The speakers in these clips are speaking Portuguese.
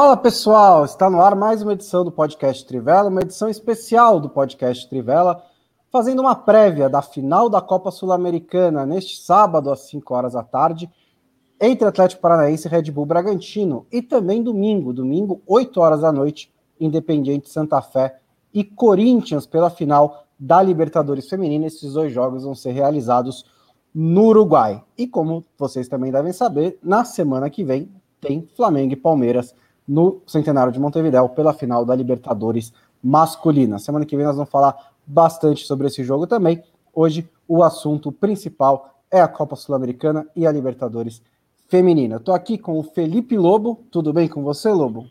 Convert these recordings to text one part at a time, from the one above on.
Fala pessoal, está no ar mais uma edição do podcast Trivela, uma edição especial do podcast Trivela, fazendo uma prévia da final da Copa Sul-Americana neste sábado às 5 horas da tarde, entre Atlético Paranaense e Red Bull Bragantino, e também domingo, domingo 8 horas da noite, Independiente Santa Fé e Corinthians pela final da Libertadores Feminina. Esses dois jogos vão ser realizados no Uruguai. E como vocês também devem saber, na semana que vem tem Flamengo e Palmeiras no Centenário de Montevidéu pela final da Libertadores masculina. Semana que vem nós vamos falar bastante sobre esse jogo também. Hoje o assunto principal é a Copa Sul-Americana e a Libertadores feminina. Estou aqui com o Felipe Lobo. Tudo bem com você, Lobo?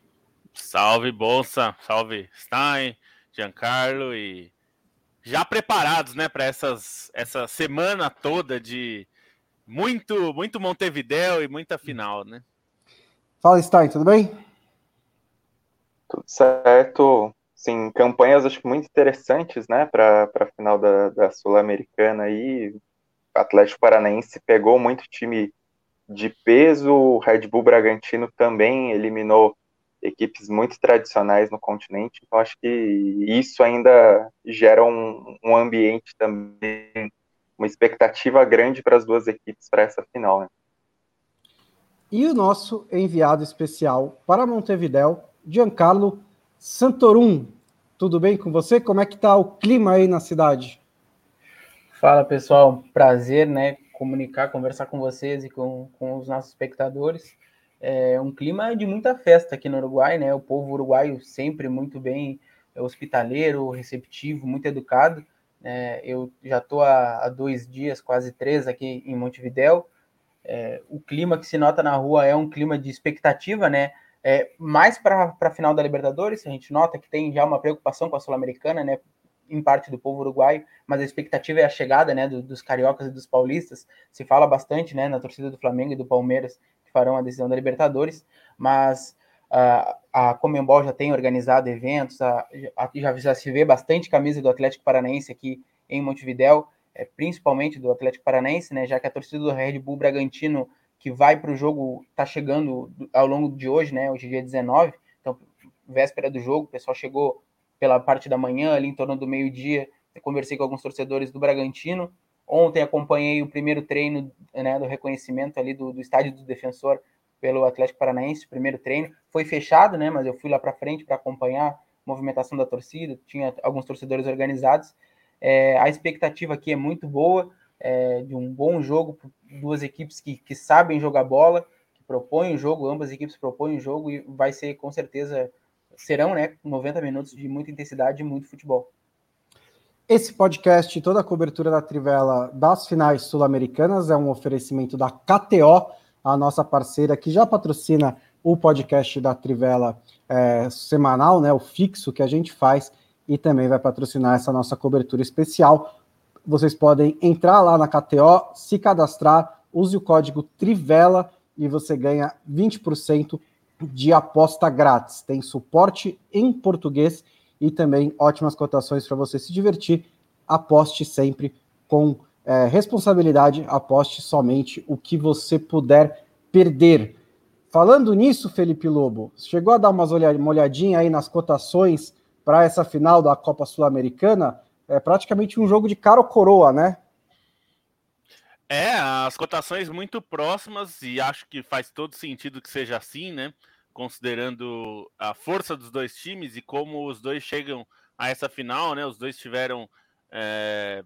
Salve, Bolsa. Salve, Stein, Giancarlo e já preparados, né, para essas essa semana toda de muito muito Montevidéu e muita final, né? Fala, Stein, tudo bem? Tudo certo. Sim, campanhas acho que muito interessantes, né, para a final da, da Sul-Americana aí. Atlético Paranaense pegou muito time de peso, o Red Bull Bragantino também eliminou equipes muito tradicionais no continente, então acho que isso ainda gera um, um ambiente também, uma expectativa grande para as duas equipes para essa final. Né? E o nosso enviado especial para Montevidéu, Giancarlo Santorum. Tudo bem com você? Como é que está o clima aí na cidade? Fala pessoal, prazer, né? Comunicar, conversar com vocês e com, com os nossos espectadores é um clima de muita festa aqui no Uruguai, né? O povo uruguaio sempre muito bem é hospitaleiro, receptivo, muito educado. É, eu já estou há, há, dois dias, quase três, aqui em Montevidéu. É, o clima que se nota na rua é um clima de expectativa, né? É, mais para a final da Libertadores, a gente nota que tem já uma preocupação com a Sul-Americana, né? Em parte do povo uruguaio, mas a expectativa é a chegada, né? Do, dos cariocas e dos paulistas. Se fala bastante, né? Na torcida do Flamengo e do Palmeiras farão a decisão da Libertadores, mas uh, a Comembol já tem organizado eventos, a, a, já, já, se vê bastante camisa do Atlético Paranaense aqui em Montevidéu, é, principalmente do Atlético Paranaense, né, já que a torcida do Red Bull Bragantino que vai para o jogo está chegando ao longo de hoje, né, hoje é dia 19, então véspera do jogo, o pessoal chegou pela parte da manhã, ali em torno do meio-dia, conversei com alguns torcedores do Bragantino, Ontem acompanhei o primeiro treino né, do reconhecimento ali do, do estádio do defensor pelo Atlético Paranaense, primeiro treino. Foi fechado, né? Mas eu fui lá para frente para acompanhar a movimentação da torcida, tinha alguns torcedores organizados. É, a expectativa aqui é muito boa, é, de um bom jogo, duas equipes que, que sabem jogar bola, que propõem o jogo, ambas equipes propõem o jogo e vai ser com certeza, serão né, 90 minutos de muita intensidade e muito futebol. Esse podcast, toda a cobertura da Trivela das finais sul-americanas, é um oferecimento da KTO, a nossa parceira que já patrocina o podcast da Trivela é, semanal, né, o fixo que a gente faz, e também vai patrocinar essa nossa cobertura especial. Vocês podem entrar lá na KTO, se cadastrar, use o código TRIVELA e você ganha 20% de aposta grátis. Tem suporte em português e também ótimas cotações para você se divertir. Aposte sempre com é, responsabilidade, aposte somente o que você puder perder. Falando nisso, Felipe Lobo, chegou a dar uma olhadinha aí nas cotações para essa final da Copa Sul-Americana? É praticamente um jogo de cara ou coroa, né? É, as cotações muito próximas e acho que faz todo sentido que seja assim, né? considerando a força dos dois times e como os dois chegam a essa final, né? Os dois tiveram é,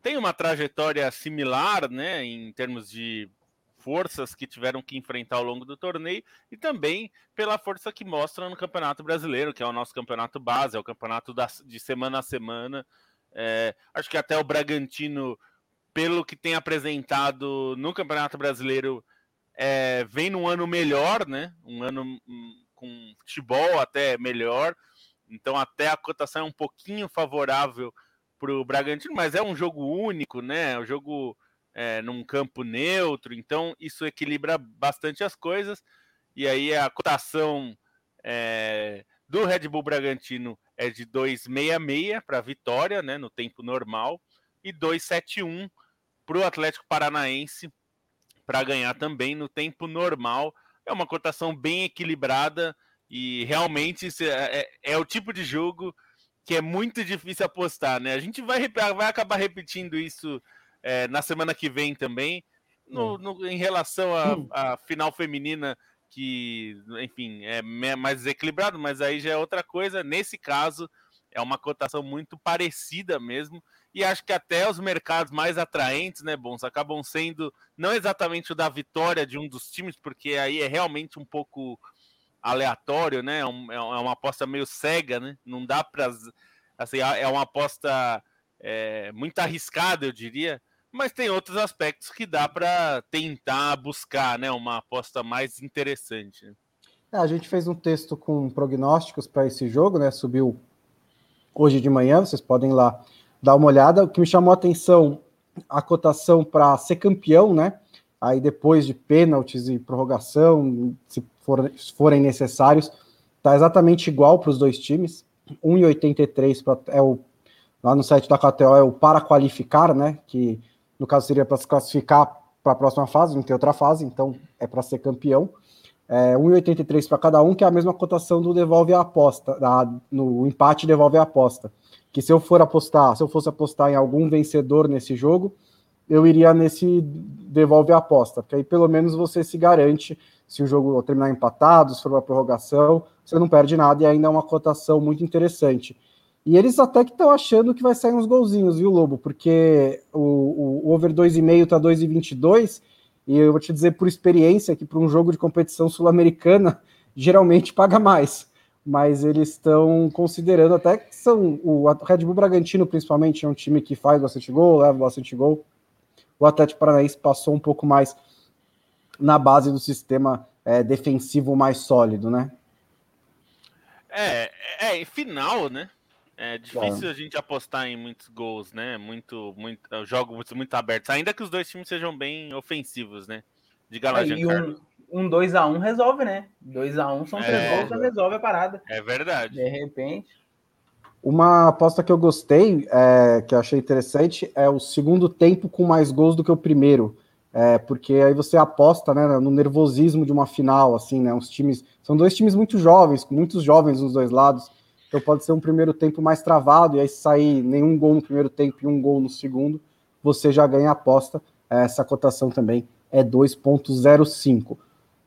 tem uma trajetória similar, né? Em termos de forças que tiveram que enfrentar ao longo do torneio e também pela força que mostram no Campeonato Brasileiro, que é o nosso campeonato base, é o campeonato da, de semana a semana. É, acho que até o Bragantino, pelo que tem apresentado no Campeonato Brasileiro, é, vem num ano melhor, né? Um ano um, com futebol até melhor. Então até a cotação é um pouquinho favorável para o Bragantino, mas é um jogo único, né? Um jogo é, num campo neutro, então isso equilibra bastante as coisas. E aí a cotação é, do Red Bull Bragantino é de 2,66 para vitória, né? No tempo normal, e 2,71 para o Atlético Paranaense para ganhar também no tempo normal. É uma cotação bem equilibrada E realmente é, é, é, o tipo de jogo que é muito difícil apostar, né? A gente vai, vai acabar repetindo isso é, na semana que vem também, no, no em relação à final feminina, que, enfim, é mais desequilibrado, mas aí já é outra coisa. Nesse caso, é uma cotação muito parecida mesmo. E acho que até os mercados mais atraentes, né, Bons, acabam sendo não exatamente o da vitória de um dos times, porque aí é realmente um pouco aleatório, né? É, é, é uma aposta meio cega, né? Não dá para assim, é uma aposta é, muito arriscada, eu diria. Mas tem outros aspectos que dá para tentar buscar, né? Uma aposta mais interessante. É, a gente fez um texto com prognósticos para esse jogo, né? Subiu hoje de manhã, vocês podem lá dar uma olhada. O que me chamou a atenção, a cotação para ser campeão, né? Aí depois de pênaltis e prorrogação, se, for, se forem necessários, tá exatamente igual para os dois times. 1,83 é o lá no site da KTO é o para qualificar, né? Que no caso seria para se classificar para a próxima fase, não tem outra fase, então é para ser campeão é, 1,83 para cada um, que é a mesma cotação do devolve a aposta, da, no empate devolve a aposta. Que se eu for apostar, se eu fosse apostar em algum vencedor nesse jogo, eu iria nesse devolve a aposta, porque aí pelo menos você se garante se o jogo terminar empatado, se for uma prorrogação, você não perde nada e ainda é uma cotação muito interessante. E eles até que estão achando que vai sair uns golzinhos, viu, Lobo? Porque o, o, o over 2,5 tá 2,22 e eu vou te dizer por experiência que para um jogo de competição sul-americana geralmente paga mais. Mas eles estão considerando até que são o Red Bull Bragantino, principalmente, é um time que faz bastante gol, leva bastante gol. O Atlético Paranaense passou um pouco mais na base do sistema é, defensivo mais sólido, né? É, é, é final, né? É difícil a gente apostar em muitos gols, né? Muito, muito eh, jogos muito abertos, ainda que os dois times sejam bem ofensivos, né? Diga lá, é, Giancarlo. Um 2x1 um, um resolve, né? 2x1 um são três é, gols, já resolve a parada. É verdade. De repente. Uma aposta que eu gostei, é, que eu achei interessante, é o segundo tempo com mais gols do que o primeiro. É, porque aí você aposta né, no nervosismo de uma final, assim, né? Os times. São dois times muito jovens, com muitos jovens nos dois lados. Então pode ser um primeiro tempo mais travado, e aí se sair nenhum gol no primeiro tempo e um gol no segundo, você já ganha a aposta. Essa cotação também é 2,05.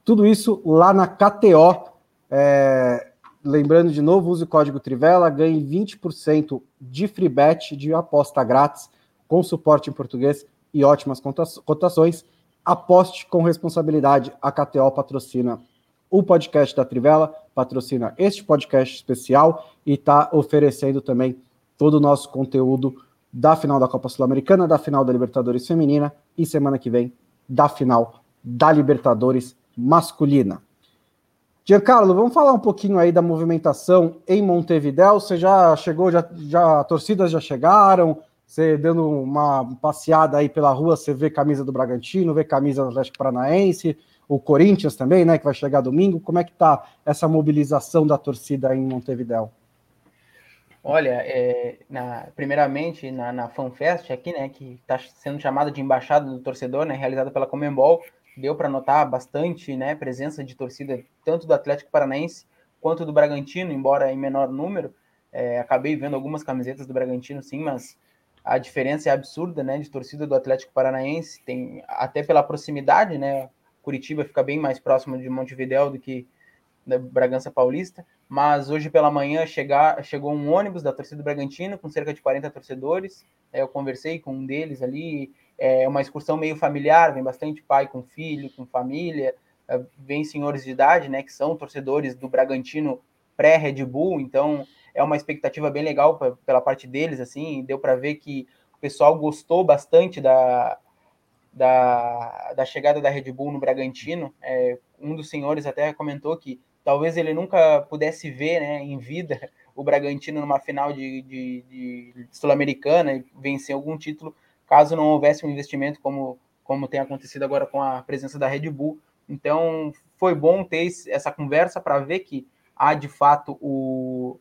Tudo isso lá na KTO. É, lembrando de novo, use o código Trivela, ganhe 20% de free bet de aposta grátis, com suporte em português e ótimas cotações. Aposte com responsabilidade. A KTO patrocina o podcast da Trivela, patrocina este podcast especial e está oferecendo também todo o nosso conteúdo da final da Copa Sul-Americana, da final da Libertadores Feminina e semana que vem da final da Libertadores Masculina. Giancarlo, vamos falar um pouquinho aí da movimentação em Montevidéu. Você já chegou, já, já torcidas já chegaram. Você dando uma passeada aí pela rua, você vê camisa do Bragantino, vê camisa do Atlético Paranaense o Corinthians também, né, que vai chegar domingo. Como é que está essa mobilização da torcida em Montevidéu? Olha, é, na, primeiramente na, na FanFest aqui, né, que está sendo chamada de embaixada do torcedor, né, realizada pela Comembol, deu para notar bastante, né, presença de torcida tanto do Atlético Paranaense quanto do Bragantino, embora em menor número. É, acabei vendo algumas camisetas do Bragantino, sim, mas a diferença é absurda, né, de torcida do Atlético Paranaense, tem até pela proximidade, né, Curitiba fica bem mais próximo de Montevidéu do que da Bragança Paulista, mas hoje pela manhã chegar, chegou um ônibus da torcida do Bragantino com cerca de 40 torcedores. É, eu conversei com um deles ali. É uma excursão meio familiar, vem bastante pai com filho, com família, é, vem senhores de idade, né, que são torcedores do Bragantino pré-Red Bull, então é uma expectativa bem legal pra, pela parte deles, assim, deu para ver que o pessoal gostou bastante da, da, da chegada da Red Bull no Bragantino. É, um dos senhores até comentou que talvez ele nunca pudesse ver né, em vida o Bragantino numa final de, de, de Sul-Americana e vencer algum título, caso não houvesse um investimento como, como tem acontecido agora com a presença da Red Bull. Então, foi bom ter essa conversa para ver que há de fato o,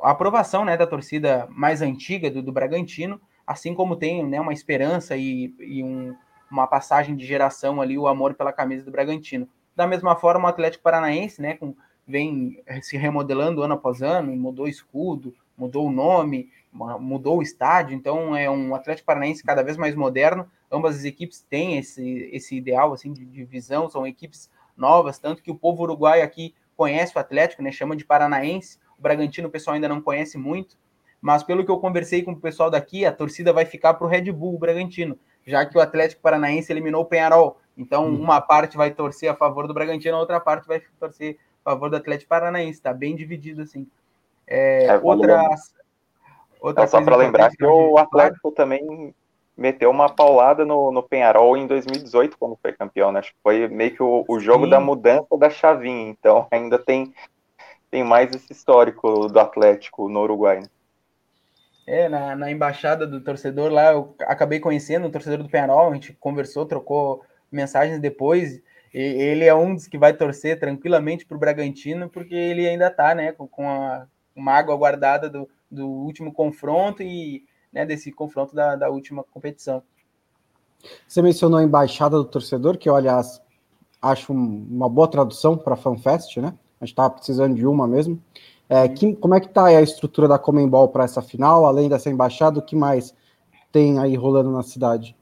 a aprovação né, da torcida mais antiga do, do Bragantino, assim como tem né, uma esperança e, e um, uma passagem de geração ali, o amor pela camisa do Bragantino. Da mesma forma, o Atlético Paranaense, né, com vem se remodelando ano após ano, mudou escudo, mudou o nome, mudou o estádio, então é um Atlético Paranaense cada vez mais moderno. Ambas as equipes têm esse, esse ideal assim de, de visão, são equipes novas, tanto que o povo uruguaio aqui conhece o Atlético, né, chama de paranaense. O Bragantino o pessoal ainda não conhece muito, mas pelo que eu conversei com o pessoal daqui, a torcida vai ficar para o Red Bull, o Bragantino, já que o Atlético Paranaense eliminou o Penharol. Então, uhum. uma parte vai torcer a favor do Bragantino, a outra parte vai torcer a favor do Atlético Paranaense. Está bem dividido assim. É, é, outra, outra é só para lembrar que o Atlético também meteu uma paulada no, no Penharol em 2018, quando foi campeão, né? Acho que foi meio que o, o jogo Sim. da mudança da chavinha. Então, ainda tem, tem mais esse histórico do Atlético no Uruguai. Né? É, na, na embaixada do torcedor lá, eu acabei conhecendo o torcedor do Penharol, a gente conversou, trocou mensagens depois. E ele é um dos que vai torcer tranquilamente para o Bragantino, porque ele ainda está né, com, com a, uma água guardada do, do último confronto e né, desse confronto da, da última competição. Você mencionou a embaixada do torcedor, que aliás, acho uma boa tradução para FanFest, né? A gente estava precisando de uma mesmo. É, que, como é que está a estrutura da Comembol para essa final? Além dessa embaixada, o que mais tem aí rolando na cidade?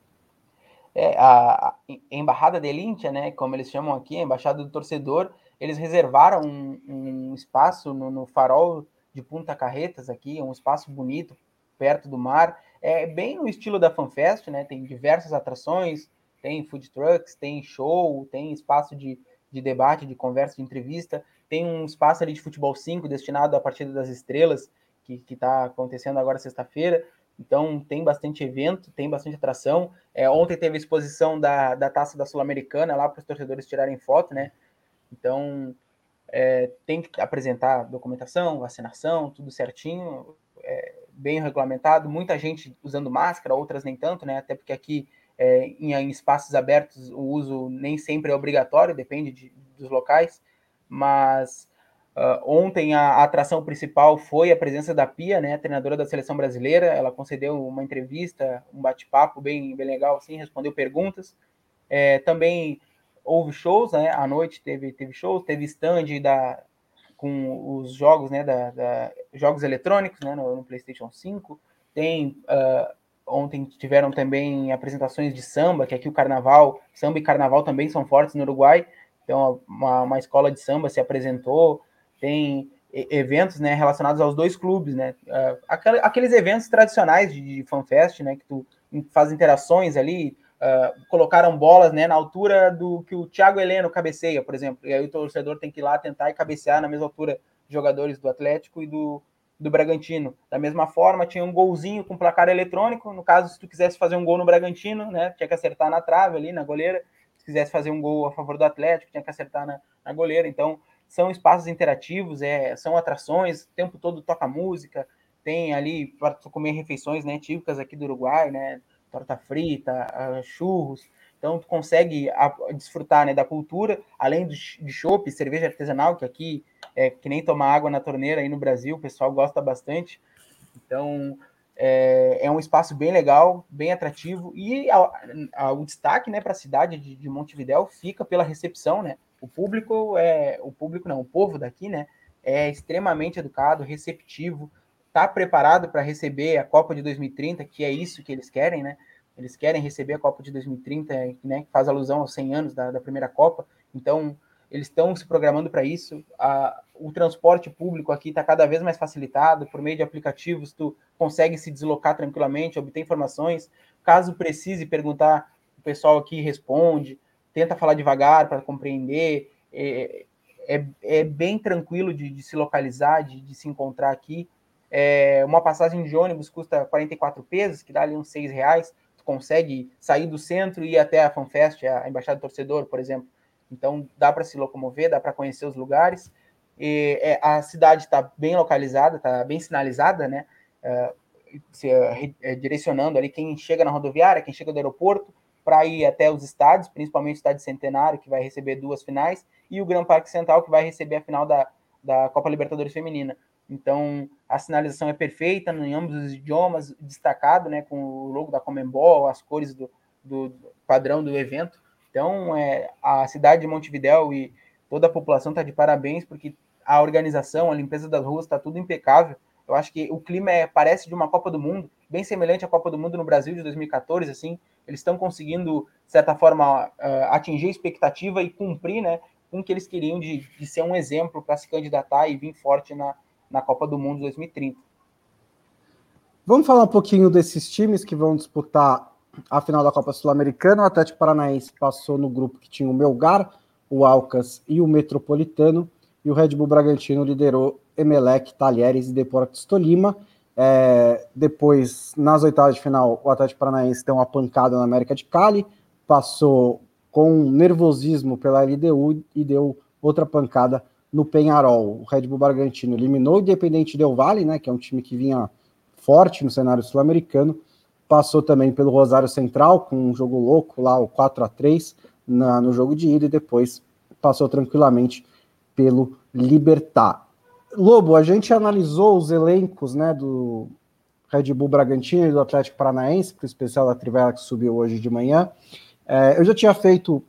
É, a, a Embaixada de Lintia, né, como eles chamam aqui, a Embaixada do Torcedor, eles reservaram um, um espaço no, no, farol de Punta Carretas aqui, um espaço bonito, perto do mar, é bem no estilo da FanFest, né, tem diversas atrações, tem food trucks, tem show, tem espaço de, de debate, de conversa, de entrevista, tem um espaço ali de futebol 5 destinado à partida das estrelas, que está acontecendo agora sexta-feira, então tem bastante evento, tem bastante atração. É, ontem teve a exposição da, da taça da Sul-Americana lá para os torcedores tirarem foto, né? Então é, tem que apresentar documentação, vacinação, tudo certinho, é, bem regulamentado. Muita gente usando máscara, outras nem tanto, né? Até porque aqui é, em, em, espaços abertos o uso nem sempre é obrigatório, depende de, dos locais, mas Uh, ontem a, a, atração principal foi a presença da Pia, né, treinadora da seleção brasileira. Ela concedeu uma entrevista, um bate-papo bem, bem legal, assim, respondeu perguntas. É, também houve shows, né? À noite teve, teve shows, teve stand da, com os jogos, né? Da, da jogos eletrônicos, né? No, no, PlayStation 5. Tem uh, ontem tiveram também apresentações de samba, que aqui o carnaval, samba e carnaval também são fortes no Uruguai. Então, uma, uma escola de samba se apresentou tem eventos né, relacionados aos dois clubes, né? Uh, aqueles eventos tradicionais de, FanFest, né? Que tu faz interações ali, uh, colocaram bolas né, na altura do que o Thiago Heleno cabeceia, por exemplo. E aí o torcedor tem que ir lá tentar e cabecear na mesma altura jogadores do Atlético e do, do Bragantino. Da mesma forma, tinha um golzinho com placar eletrônico. No caso, se tu quisesse fazer um gol no Bragantino, né? Tinha que acertar na trave ali, na goleira. Se quisesse fazer um gol a favor do Atlético, tinha que acertar na, na goleira. Então, são espaços interativos, é, são atrações, o tempo todo toca música, tem ali para comer refeições né, típicas aqui do Uruguai, né, torta frita, churros, então tu consegue a, desfrutar né, da cultura, além de chopp, cerveja artesanal, que aqui é que nem tomar água na torneira aí no Brasil, o pessoal gosta bastante, então é, é um espaço bem legal, bem atrativo, e a, a, o destaque né, para a cidade de, de Montevidéu fica pela recepção, né, o público é o público não, o povo daqui, né, é extremamente educado, receptivo, está preparado para receber a Copa de 2030, que é isso que eles querem, né? Eles querem receber a Copa de 2030, né, que faz alusão aos 100 anos da, da primeira Copa. Então, eles estão se programando para isso. A, o transporte público aqui está cada vez mais facilitado, por meio de aplicativos, tu consegue se deslocar tranquilamente, obter informações. Caso precise perguntar, o pessoal aqui responde tenta falar devagar para compreender. É, é, é, bem tranquilo de, de se localizar, de, de, se encontrar aqui. É, uma passagem de ônibus custa 44 pesos, que dá ali uns 6 reais. Tu consegue sair do centro e ir até a FanFest, a Embaixada do Torcedor, por exemplo. Então dá para se locomover, dá para conhecer os lugares. E, é, a cidade está bem localizada, está bem sinalizada, né? É, se, é, direcionando ali quem chega na rodoviária, quem chega do aeroporto, para ir até os estádios, principalmente o estádio Centenário, que vai receber duas finais, e o Gran Parque Central, que vai receber a final da, da Copa Libertadores Feminina. Então, a sinalização é perfeita em ambos os idiomas, destacado, né, com o logo da Comembol, as cores do, do, do padrão do evento. Então, é, a cidade de Montevidéu e toda a população está de parabéns, porque a organização, a limpeza das ruas está tudo impecável. Eu acho que o clima é, parece de uma Copa do Mundo, bem semelhante à Copa do Mundo no Brasil de 2014, assim. Eles estão conseguindo, de certa forma, uh, atingir a expectativa e cumprir, né, com o que eles queriam de, de ser um exemplo para se candidatar e vir forte na, na Copa do Mundo 2030. Vamos falar um pouquinho desses times que vão disputar a final da Copa Sul-Americana. O Atlético Paranaense passou no grupo que tinha o Melgar, o Alcas e o Metropolitano, e o Red Bull Bragantino liderou Emelec, Talheres e Deportes Tolima. É, depois, nas oitavas de final, o Atlético Paranaense deu uma pancada na América de Cali, passou com nervosismo pela LDU e deu outra pancada no Penharol. O Red Bull Bragantino eliminou o Independente Del Vale, né, que é um time que vinha forte no cenário sul-americano, passou também pelo Rosário Central com um jogo louco lá, o 4 a 3 na, no jogo de ida, e depois passou tranquilamente pelo Libertar. Lobo, a gente analisou os elencos né, do Red Bull Bragantino e do Atlético Paranaense, para o especial da Trivela que subiu hoje de manhã. É, eu já tinha feito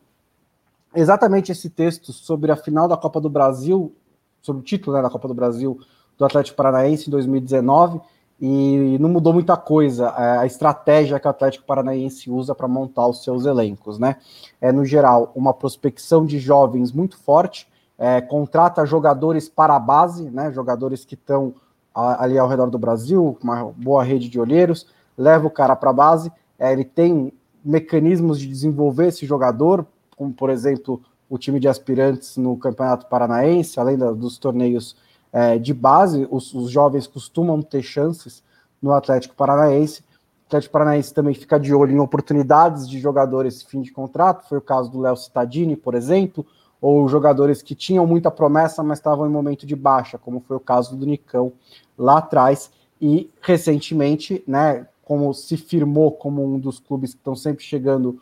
exatamente esse texto sobre a final da Copa do Brasil, sobre o título né, da Copa do Brasil do Atlético Paranaense em 2019, e não mudou muita coisa é, a estratégia que o Atlético Paranaense usa para montar os seus elencos, né? É, no geral, uma prospecção de jovens muito forte, é, contrata jogadores para a base, né, jogadores que estão ali ao redor do Brasil, uma boa rede de olheiros, leva o cara para a base, é, ele tem mecanismos de desenvolver esse jogador, como por exemplo o time de aspirantes no Campeonato Paranaense, além da, dos torneios é, de base, os, os, jovens costumam ter chances no Atlético Paranaense. O Atlético Paranaense também fica de olho em oportunidades de jogadores fim de contrato, foi o caso do Léo Cittadini, por exemplo, ou jogadores que tinham muita promessa, mas estavam em momento de baixa, como foi o caso do Nicão lá atrás. E recentemente, né, como se firmou como um dos clubes que estão sempre chegando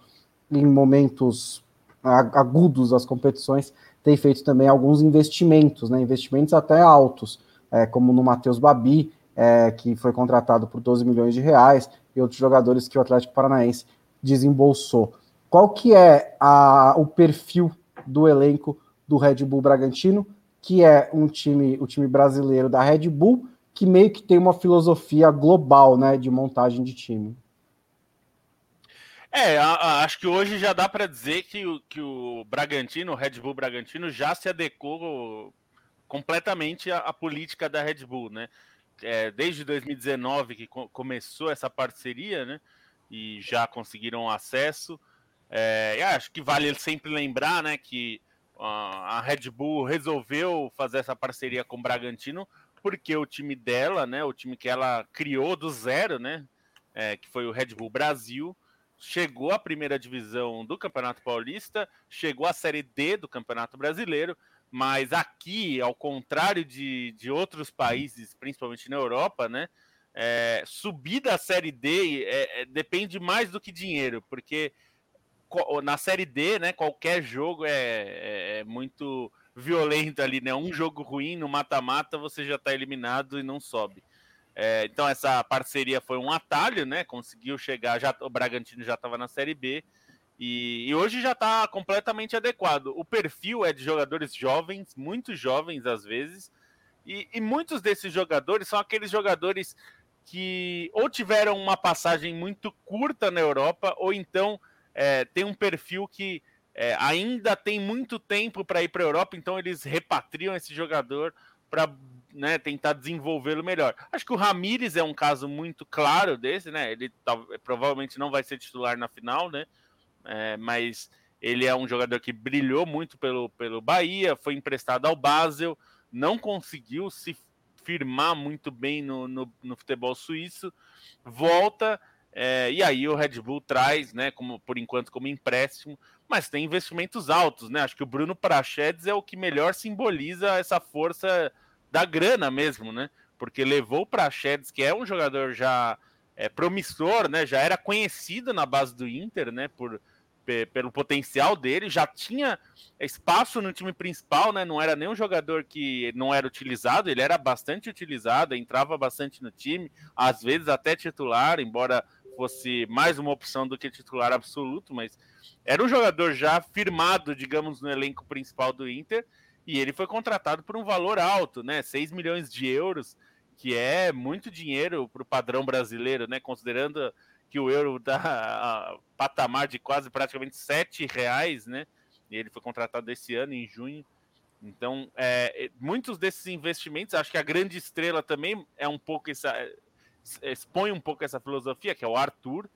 em momentos agudos das competições, tem feito também alguns investimentos, né, investimentos até altos, é, como no Matheus Babi, é, que foi contratado por 12 milhões de reais, e outros jogadores que o Atlético Paranaense desembolsou. Qual que é a, o perfil do elenco do Red Bull Bragantino, que é um time, o time brasileiro da Red Bull, que meio que tem uma filosofia global, né, de montagem de time. É, a, a, acho que hoje já dá para dizer que o, que o Bragantino, o Red Bull Bragantino, já se adequou completamente à, à política da Red Bull, né? É, desde 2019 que co começou essa parceria, né? E já conseguiram acesso. É, acho que vale sempre lembrar, né, que a Red Bull resolveu fazer essa parceria com o Bragantino porque o time dela, né, o time que ela criou do zero, né, é, que foi o Red Bull Brasil, chegou à primeira divisão do Campeonato Paulista, chegou à Série D do Campeonato Brasileiro, mas aqui, ao contrário de, de outros países, principalmente na Europa, né, é, subir da Série D é, é, depende mais do que dinheiro, porque na série D, né, qualquer jogo é, é, é muito violento ali, né? Um jogo ruim no mata-mata você já está eliminado e não sobe. É, então essa parceria foi um atalho, né? Conseguiu chegar, já o Bragantino já estava na série B e, e hoje já está completamente adequado. O perfil é de jogadores jovens, muito jovens às vezes, e, e muitos desses jogadores são aqueles jogadores que ou tiveram uma passagem muito curta na Europa ou então é, tem um perfil que é, ainda tem muito tempo para ir para a Europa, então eles repatriam esse jogador para né, tentar desenvolvê-lo melhor. Acho que o Ramires é um caso muito claro desse, né? Ele tá, provavelmente não vai ser titular na final, né? É, mas ele é um jogador que brilhou muito pelo, pelo Bahia, foi emprestado ao Basel, não conseguiu se firmar muito bem no, no, no futebol suíço, volta é, e aí o Red Bull traz, né, como por enquanto como empréstimo, mas tem investimentos altos, né? Acho que o Bruno Prachedes é o que melhor simboliza essa força da grana mesmo, né? Porque levou o Prachedes, que é um jogador já é, promissor, né? Já era conhecido na base do Inter, né? Por, pelo potencial dele, já tinha espaço no time principal, né? Não era nenhum jogador que não era utilizado, ele era bastante utilizado, entrava bastante no time, às vezes até titular, embora fosse mais uma opção do que titular absoluto, mas era um jogador já firmado, digamos, no elenco principal do Inter e ele foi contratado por um valor alto, né? 6 milhões de euros, que é muito dinheiro para o padrão brasileiro, né? Considerando que o euro dá a patamar de quase praticamente 7 reais, né? E ele foi contratado esse ano, em junho. Então, é, muitos desses investimentos, acho que a grande estrela também é um pouco essa. expõe um pouco essa filosofia, que é o Arthur,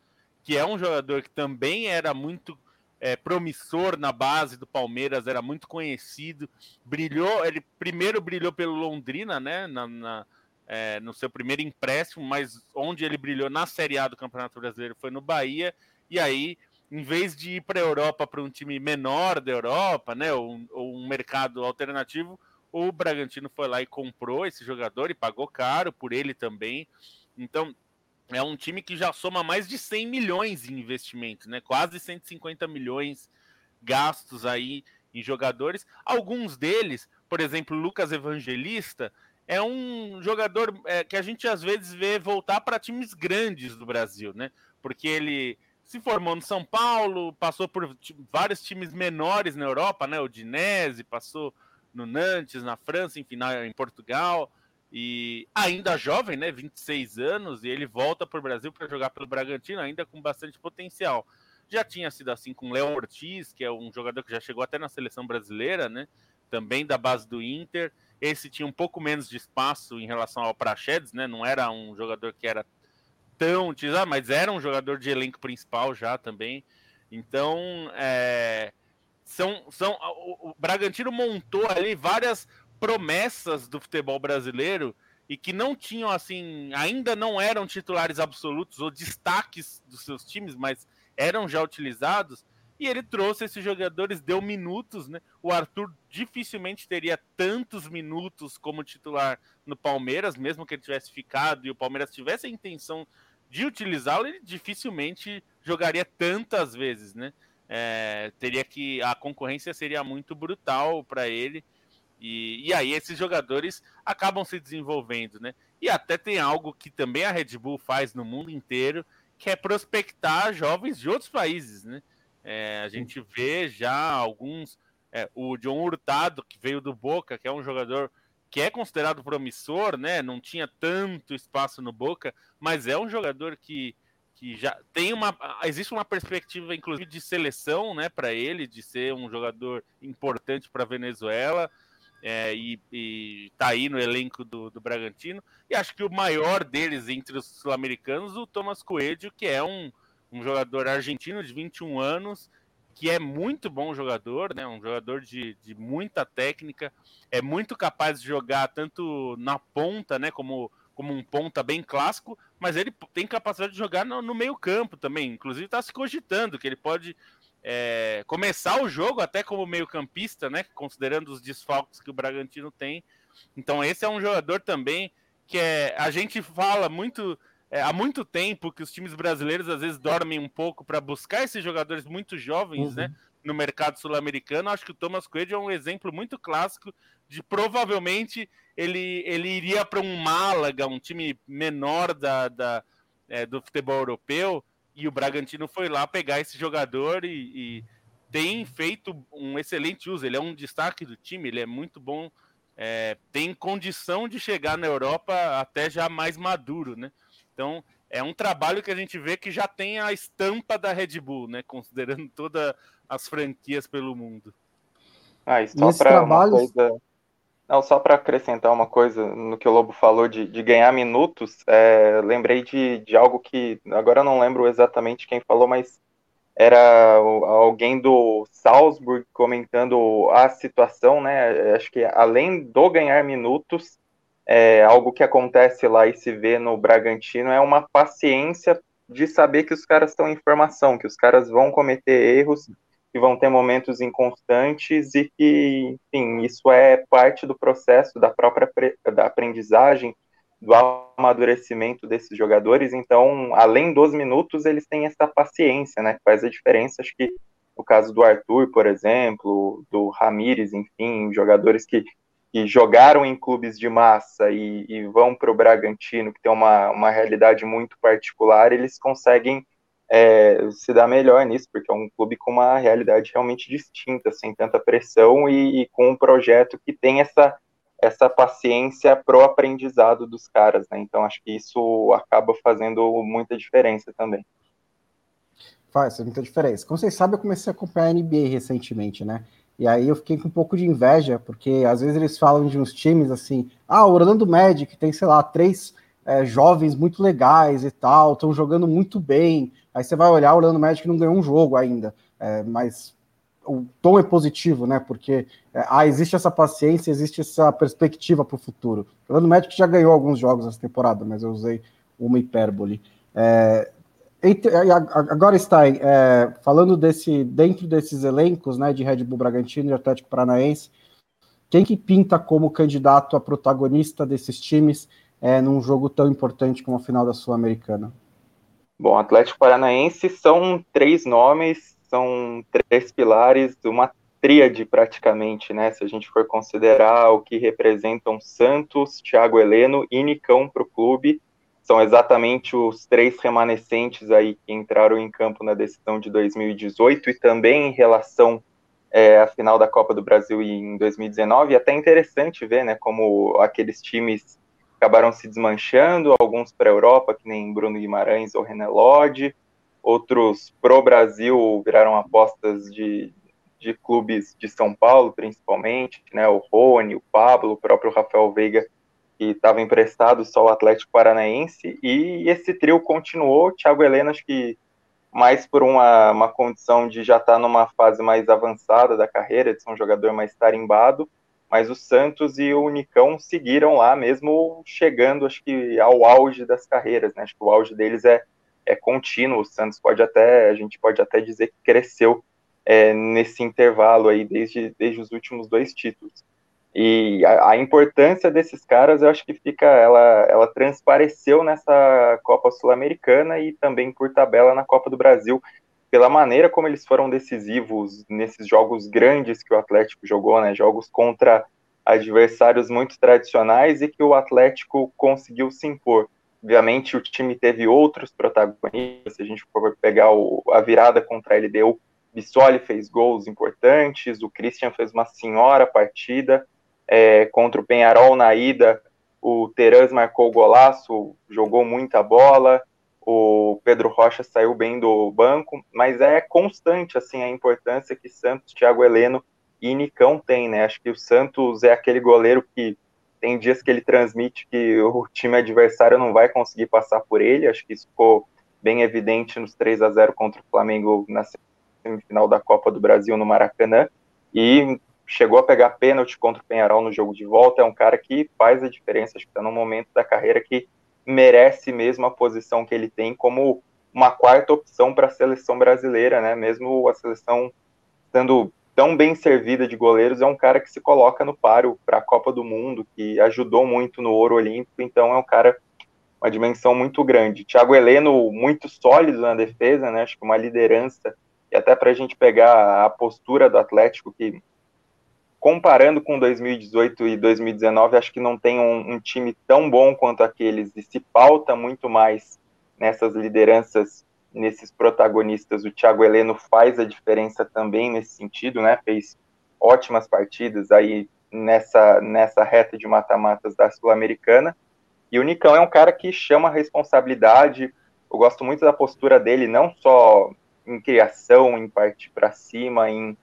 que é um jogador que também era muito é, promissor na base do Palmeiras, era muito conhecido, brilhou, ele primeiro brilhou pelo Londrina, né, na, na é, no seu primeiro empréstimo, mas onde ele brilhou na Série A do Campeonato Brasileiro foi no Bahia, e aí, em vez de ir para a Europa, para um time menor da Europa, né, ou, ou um mercado alternativo, o Bragantino foi lá e comprou esse jogador e pagou caro por ele também. Então, é um time que já soma mais de 100 milhões em investimento, né? Quase 150 milhões gastos aí em jogadores. Alguns deles, por exemplo, Lucas Evangelista, é um jogador é, que a gente às vezes vê voltar para times grandes do Brasil, né? Porque ele se formou no São Paulo, passou por vários times menores na Europa, né? O Dinese, passou no Nantes, na França, enfim, em Portugal e ainda jovem, né, 26 anos, e ele volta para o Brasil para jogar pelo Bragantino, ainda com bastante potencial. Já tinha sido assim com Léo Ortiz, que é um jogador que já chegou até na seleção brasileira, né, também da base do Inter. Esse tinha um pouco menos de espaço em relação ao Praxedes, né, não era um jogador que era tão utilizado, mas era um jogador de elenco principal já também. Então, é, são, são o, o Bragantino montou ali várias promessas do futebol brasileiro e que não tinham assim, ainda não eram titulares absolutos ou destaques dos seus times, mas eram já utilizados. E ele trouxe esses jogadores, deu minutos, né? O Arthur dificilmente teria tantos minutos como titular no Palmeiras, mesmo que ele tivesse ficado e o Palmeiras tivesse a intenção de utilizá-lo, ele dificilmente jogaria tantas vezes, né? É, teria que a concorrência seria muito brutal para ele e, e aí esses jogadores acabam se desenvolvendo, né? E até tem algo que também a Red Bull faz no mundo inteiro, que é prospectar jovens de outros países, né? É, a gente vê já alguns. É, o John Hurtado, que veio do Boca, que é um jogador que é considerado promissor, né? Não tinha tanto espaço no Boca, mas é um jogador que, que já tem uma. Existe uma perspectiva, inclusive, de seleção, né, para ele, de ser um jogador importante para a Venezuela é, e, e tá aí no elenco do, do Bragantino. E acho que o maior deles entre os sul-americanos, o Thomas Coelho, que é um, um jogador argentino de 21 anos, que é muito bom jogador, né? Um jogador de, de muita técnica, é muito capaz de jogar tanto na ponta, né? Como, como um ponta bem clássico, mas ele tem capacidade de jogar no, no meio campo também. Inclusive está se cogitando que ele pode é, começar o jogo até como meio-campista, né? Considerando os desfalques que o Bragantino tem. Então, esse é um jogador também que é, a gente fala muito. É, há muito tempo que os times brasileiros às vezes dormem um pouco para buscar esses jogadores muito jovens, uhum. né? No mercado sul-americano. Acho que o Thomas Coelho é um exemplo muito clássico de provavelmente ele, ele iria para um Málaga, um time menor da, da é, do futebol europeu e o Bragantino foi lá pegar esse jogador e, e, tem feito um excelente uso. Ele é um destaque do time, ele é muito bom, é, tem condição de chegar na Europa até já mais maduro, né? Então é um trabalho que a gente vê que já tem a estampa da Red Bull, né? Considerando todas as franquias pelo mundo. Ah, e só para trabalhos... coisa não, só para acrescentar uma coisa no que o Lobo falou de, de ganhar minutos, é, lembrei de, de algo que agora não lembro exatamente quem falou, mas era alguém do Salzburg comentando a situação, né? Acho que além do ganhar minutos, é, algo que acontece lá e se vê no Bragantino é uma paciência de saber que os caras estão em formação, que os caras vão cometer erros que vão ter momentos inconstantes e que, enfim, isso é parte do processo da própria da aprendizagem, do amadurecimento desses jogadores. Então, além dos minutos, eles têm essa paciência, né? Faz a diferença. Acho que o caso do Arthur, por exemplo, do Ramires, enfim, jogadores que, que jogaram em clubes de massa e, e vão para o Bragantino, que tem uma, uma realidade muito particular, eles conseguem é, se dá melhor nisso, porque é um clube com uma realidade realmente distinta, sem tanta pressão e, e com um projeto que tem essa, essa paciência pro aprendizado dos caras, né? Então acho que isso acaba fazendo muita diferença também. Faz muita diferença. Como vocês sabem, eu comecei a acompanhar a NBA recentemente, né? E aí eu fiquei com um pouco de inveja, porque às vezes eles falam de uns times assim, ah, o Orlando Magic tem, sei lá, três é, jovens muito legais e tal, estão jogando muito bem. Aí você vai olhar, o Orlando Magic não ganhou um jogo ainda, é, mas o tom é positivo, né? Porque é, ah, existe essa paciência, existe essa perspectiva para o futuro. O Orlando Magic já ganhou alguns jogos essa temporada, mas eu usei uma hipérbole. É, agora está é, falando desse dentro desses elencos, né, de Red Bull Bragantino e Atlético Paranaense, quem que pinta como candidato a protagonista desses times é, num jogo tão importante como a final da Sul-Americana? Bom, Atlético Paranaense são três nomes, são três pilares, uma tríade praticamente, né? Se a gente for considerar o que representam Santos, Thiago Heleno e Nicão para o clube, são exatamente os três remanescentes aí que entraram em campo na decisão de 2018 e também em relação é, à final da Copa do Brasil em 2019. E até interessante ver, né, como aqueles times acabaram se desmanchando, alguns para a Europa, que nem Bruno Guimarães ou René Lodge, outros pro Brasil viraram apostas de, de clubes de São Paulo, principalmente, né, o Rony, o Pablo, o próprio Rafael Veiga que estava emprestado só ao Atlético Paranaense, e esse trio continuou. Thiago Helena, acho que mais por uma, uma condição de já estar tá numa fase mais avançada da carreira, de ser um jogador mais tarimbado, mas o Santos e o Nicão seguiram lá, mesmo chegando, acho que, ao auge das carreiras, né? Acho que o auge deles é, é contínuo. O Santos pode até, a gente pode até dizer que cresceu é, nesse intervalo aí, desde, desde os últimos dois títulos. E a, a, importância desses caras, eu acho que fica, ela, ela transpareceu nessa Copa Sul-Americana e também por tabela na Copa do Brasil, pela maneira como eles foram decisivos nesses jogos grandes que o Atlético jogou, né? Jogos contra adversários muito tradicionais e que o Atlético conseguiu se impor. Obviamente, o time teve outros protagonistas. Se a gente for pegar o, a virada contra a LDU, Bissoli fez gols importantes, o Christian fez uma senhora partida é, contra o Penharol na ida, o Terãs marcou o golaço, jogou muita bola, o Pedro Rocha saiu bem do banco, mas é constante assim a importância que Santos, Thiago Heleno e Nicão tem, né? Acho que o Santos é aquele goleiro que tem dias que ele transmite que o time adversário não vai conseguir passar por ele, acho que isso ficou bem evidente nos 3 a 0 contra o Flamengo na semifinal da Copa do Brasil no Maracanã. E chegou a pegar pênalti contra o Penharol no jogo de volta, é um cara que faz a diferença, acho que está num momento da carreira que merece mesmo a posição que ele tem como uma quarta opção para a seleção brasileira, né? Mesmo a seleção estando tão bem servida de goleiros, é um cara que se coloca no páreo para a Copa do Mundo, que ajudou muito no ouro olímpico, então é um cara uma dimensão muito grande. Thiago Heleno muito sólido na defesa, né? Acho que uma liderança e até para a gente pegar a postura do Atlético que comparando com 2018 e 2019, acho que não tem um, um, time tão bom quanto aqueles e se pauta muito mais nessas lideranças, nesses protagonistas. O Thiago Heleno faz a diferença também nesse sentido, né? Fez ótimas partidas aí nessa, nessa reta de mata-matas da Sul-Americana. E o Nicão é um cara que chama a responsabilidade. Eu gosto muito da postura dele, não só em criação, em partir para cima, em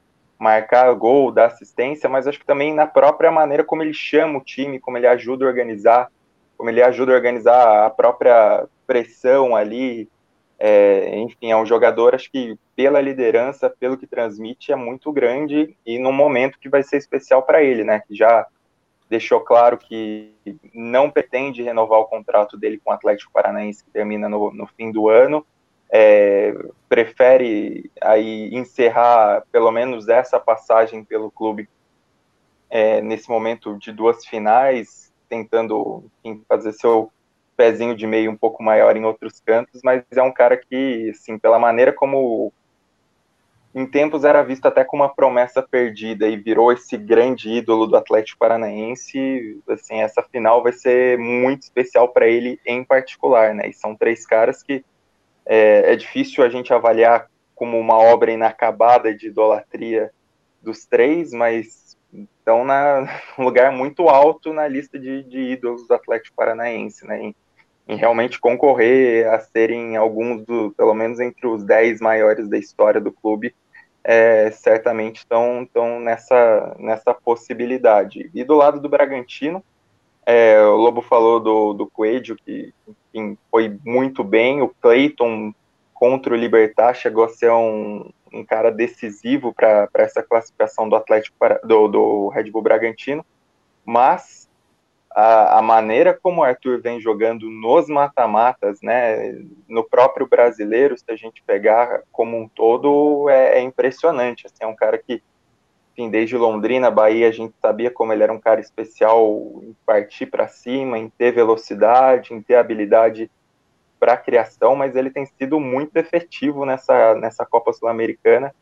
marcar gol, dar assistência, mas acho que também na própria maneira como ele chama o time, como ele ajuda a organizar, como ele ajuda a organizar a própria pressão ali. É, enfim, é um jogador, acho que pela liderança, pelo que transmite, é muito grande e num momento que vai ser especial para ele, né? Que já deixou claro que não pretende renovar o contrato dele com o Atlético Paranaense, que termina no, no fim do ano é, prefere aí encerrar pelo menos essa passagem pelo clube é, nesse momento de duas finais, tentando enfim, fazer seu pezinho de meio um pouco maior em outros cantos, mas é um cara que, assim, pela maneira como em tempos era visto até como uma promessa perdida e virou esse grande ídolo do Atlético Paranaense, assim, essa final vai ser muito especial para ele em particular, né? E são três caras que é, é difícil a gente avaliar como uma obra inacabada de idolatria dos três, mas estão na, num lugar muito alto na lista de, de ídolos do Atlético Paranaense, né? Em, em, realmente concorrer a serem alguns, do, pelo menos entre os dez maiores da história do clube, é, certamente estão, nessa, nessa possibilidade. E do lado do Bragantino, é, o Lobo falou do, do Coelho, que enfim, foi muito bem, o Clayton contra o Libertar chegou a ser um, um cara decisivo para essa classificação do Atlético do, do Red Bull Bragantino, mas a, a, maneira como o Arthur vem jogando nos mata-matas, né, no próprio brasileiro, se a gente pegar como um todo, é, é impressionante. Assim, é um cara que, enfim, desde Londrina, Bahia, a gente sabia como ele era um cara especial em partir para cima, em ter velocidade, em ter habilidade para criação, mas ele tem sido muito efetivo nessa, nessa Copa Sul-Americana.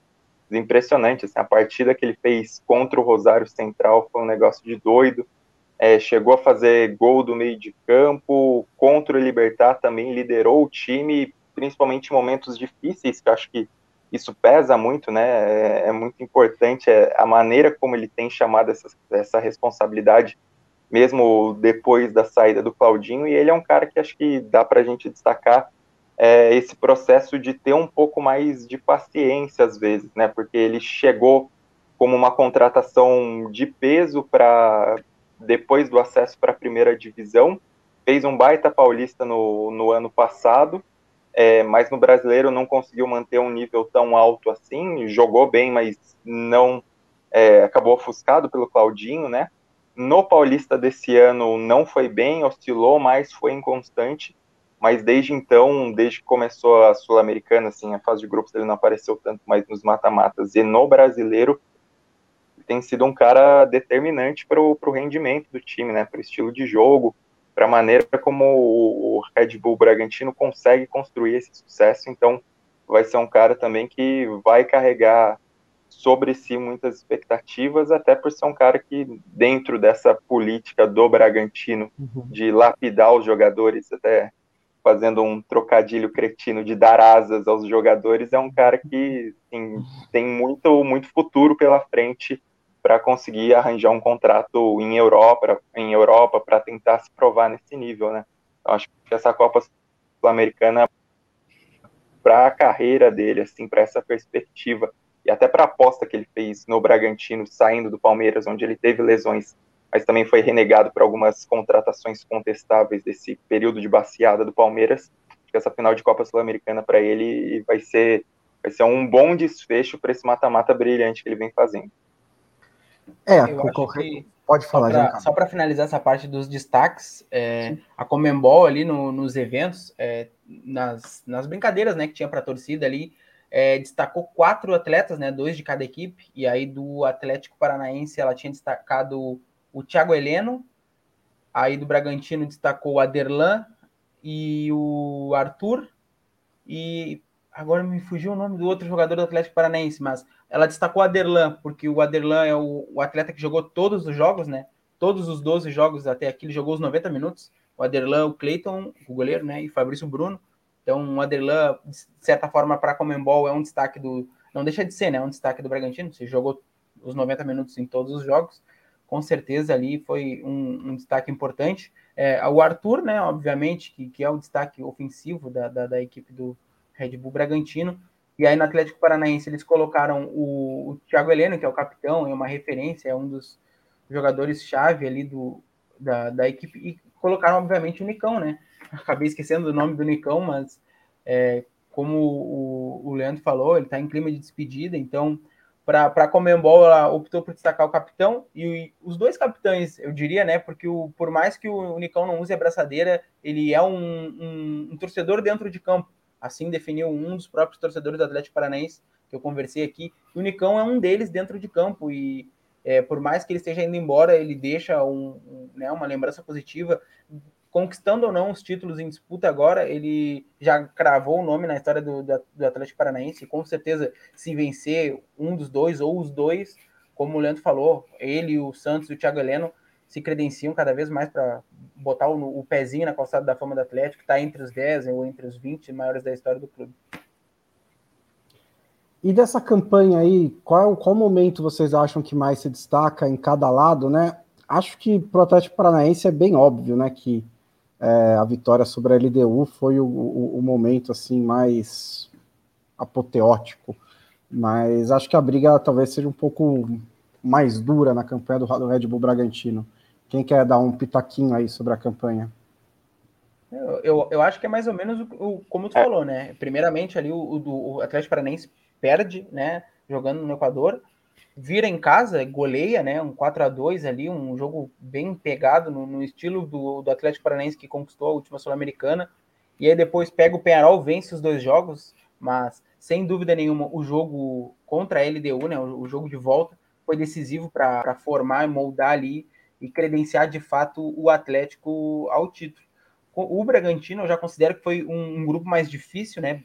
Impressionante, assim, a partida que ele fez contra o Rosário Central foi um negócio de doido. É, chegou a fazer gol do meio de campo, contra o Libertar também liderou o time, principalmente em momentos difíceis, que acho que isso pesa muito, né? É, é muito importante é, a maneira como ele tem chamado essa, essa responsabilidade mesmo depois da saída do Claudinho, e ele é um cara que acho que dá para a gente destacar é, esse processo de ter um pouco mais de paciência às vezes, né? Porque ele chegou como uma contratação de peso para depois do acesso para a primeira divisão, fez um baita paulista no, no ano passado, é, mas no brasileiro não conseguiu manter um nível tão alto assim, jogou bem, mas não é, acabou ofuscado pelo Claudinho, né? No Paulista desse ano não foi bem, oscilou, mas foi inconstante. Mas desde então, desde que começou a Sul-Americana, assim, a fase de grupos, ele não apareceu tanto mais nos mata-matas. E no brasileiro, tem sido um cara determinante para o rendimento do time, né? Para o estilo de jogo, para a maneira como o Red Bull Bragantino consegue construir esse sucesso. Então, vai ser um cara também que vai carregar sobre si muitas expectativas, até por ser um cara que, dentro dessa política do Bragantino, uhum. de lapidar os jogadores, até fazendo um trocadilho cretino de dar asas aos jogadores, é um cara que assim, tem muito, muito futuro pela frente para conseguir arranjar um contrato em Europa, em Europa para tentar se provar nesse nível, né? Eu acho que essa Copa Sul-Americana para a carreira dele, assim, para essa perspectiva e até para a aposta que ele fez no Bragantino, saindo do Palmeiras, onde ele teve lesões, mas também foi renegado por algumas contratações contestáveis desse período de baciada do Palmeiras. Acho que essa final de Copa Sul-Americana para ele vai ser, vai ser um bom desfecho para esse mata-mata brilhante que ele vem fazendo. É, pode falar. Só para finalizar essa parte dos destaques, é, a Comembol ali no, nos eventos, é, nas, nas brincadeiras né, que tinha para a torcida ali, é, destacou quatro atletas, né, dois de cada equipe, e aí do Atlético Paranaense ela tinha destacado o Thiago Heleno, aí do Bragantino destacou o Aderlan e o Arthur, e agora me fugiu o nome do outro jogador do Atlético Paranaense, mas ela destacou o Aderlan, porque o Aderlan é o, o atleta que jogou todos os jogos, né, todos os 12 jogos até aqui, ele jogou os 90 minutos, o Aderlan, o Cleiton, o goleiro, né, e Fabrício Bruno, então, o Aderlan, de certa forma, para a Comembol é um destaque do. Não deixa de ser, né? É um destaque do Bragantino. Você jogou os 90 minutos em todos os jogos. Com certeza ali foi um, um destaque importante. É, o Arthur, né? Obviamente, que, que é o destaque ofensivo da, da, da, equipe do Red Bull Bragantino. E aí no Atlético Paranaense eles colocaram o, o Thiago Heleno, que é o capitão, é uma referência, é um dos jogadores-chave ali do, da, da equipe. E colocaram, obviamente, o Nicão, né? acabei esquecendo o nome do Nicão, mas é, como o, o, Leandro falou, ele está em clima de despedida, então para a Comembol ela optou por destacar o capitão e os dois capitães, eu diria, né? Porque o, por mais que o, o Nicão não use a braçadeira, ele é um, um, um, torcedor dentro de campo. Assim definiu um dos próprios torcedores do Atlético Paranaense que eu conversei aqui. E o Nicão é um deles dentro de campo e é, por mais que ele esteja indo embora, ele deixa um, um, né, uma lembrança positiva conquistando ou não os títulos em disputa agora, ele já cravou o nome na história do, do Atlético Paranaense. Com certeza, se vencer um dos dois ou os dois, como o Leandro falou, ele, o Santos e o Thiago Heleno se credenciam cada vez mais para botar o, o, pezinho na calçada da fama do Atlético, está entre os 10 ou entre os 20 maiores da história do clube. E dessa campanha aí, qual, qual momento vocês acham que mais se destaca em cada lado, né? Acho que para o Atlético Paranaense é bem óbvio, né, que é, a vitória sobre a LDU foi o, o, o momento assim mais apoteótico, mas acho que a briga talvez seja um pouco mais dura na campanha do, Red Bull Bragantino. Quem quer dar um pitaquinho aí sobre a campanha? Eu, eu, eu acho que é mais ou menos o, o como tu é. falou, né? Primeiramente ali o, o, o Atlético Paranaense perde, né? Jogando no Equador, vira em casa, goleia, né? Um 4 a 2 ali, um jogo bem pegado no, no estilo do, do Atlético Paranaense que conquistou a última Sul-Americana. E aí depois pega o Penharol, vence os dois jogos, mas sem dúvida nenhuma o jogo contra a LDU, né? O, o jogo de volta foi decisivo para formar, moldar ali e credenciar de fato o Atlético ao título. O Bragantino eu já considero que foi um, um grupo mais difícil, né?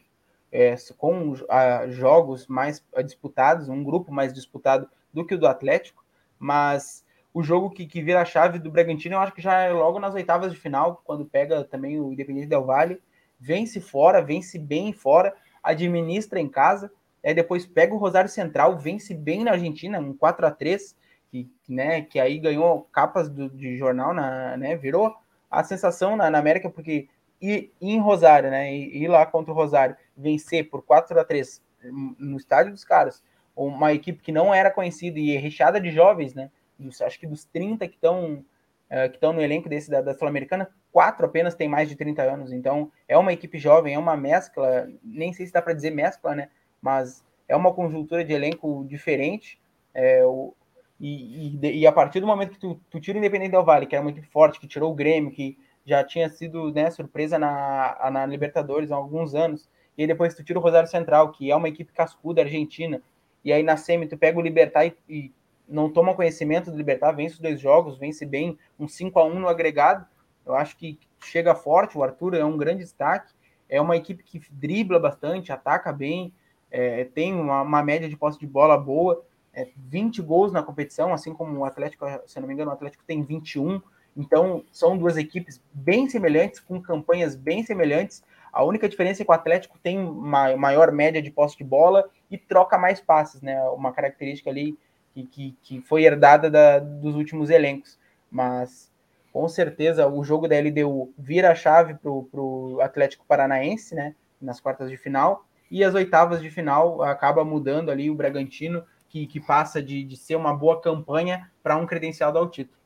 É, com a, jogos mais disputados, um grupo mais disputado do que o do Atlético, mas o jogo que, que vira a chave do Bragantino eu acho que já é logo nas oitavas de final, quando pega também o Independente Del Valle, vence fora, vence bem fora, administra em casa, aí depois pega o Rosário Central, vence bem na Argentina, um 4 a 3 que, né, que aí ganhou capas do, de jornal, na, né, virou a sensação na, na América, porque ir, em Rosário, né, ir lá contra o Rosário, vencer por 4 a 3 no estádio dos caras, uma equipe que não era conhecida e recheada de jovens, né, dos, acho que dos 30 que estão uh, que estão no elenco desse da, da Sul-Americana, quatro apenas têm mais de 30 anos, então é uma equipe jovem, é uma mescla, nem sei se dá para dizer mescla, né, mas é uma conjuntura de elenco diferente, é, o, e, e, e, a partir do momento que tu, tu tira o Independente Del Vale, que era equipe forte, que tirou o Grêmio, que já tinha sido né, surpresa na, na Libertadores há alguns anos, e aí depois tu tira o Rosário Central, que é uma equipe cascuda argentina, e aí na Semi tu pega o Libertar e, e não toma conhecimento do Libertar, vence os dois jogos, vence bem, um 5 a 1 no agregado, eu acho que chega forte, o Arthur é um grande destaque, é uma equipe que dribla bastante, ataca bem, é, tem uma, uma média de posse de bola boa, é, 20 gols na competição, assim como o Atlético, se não me engano, o Atlético tem 21. Então, são duas equipes bem semelhantes, com campanhas bem semelhantes. A única diferença é que o Atlético tem uma maior média de posse de bola e troca mais passes, né? Uma característica ali que, que, que foi herdada da, dos últimos elencos. Mas, com certeza, o jogo da LDU vira a chave para o Atlético Paranaense, né? Nas quartas de final. E as oitavas de final acaba mudando ali o Bragantino que, que passa de, de ser uma boa campanha para um credenciado ao título.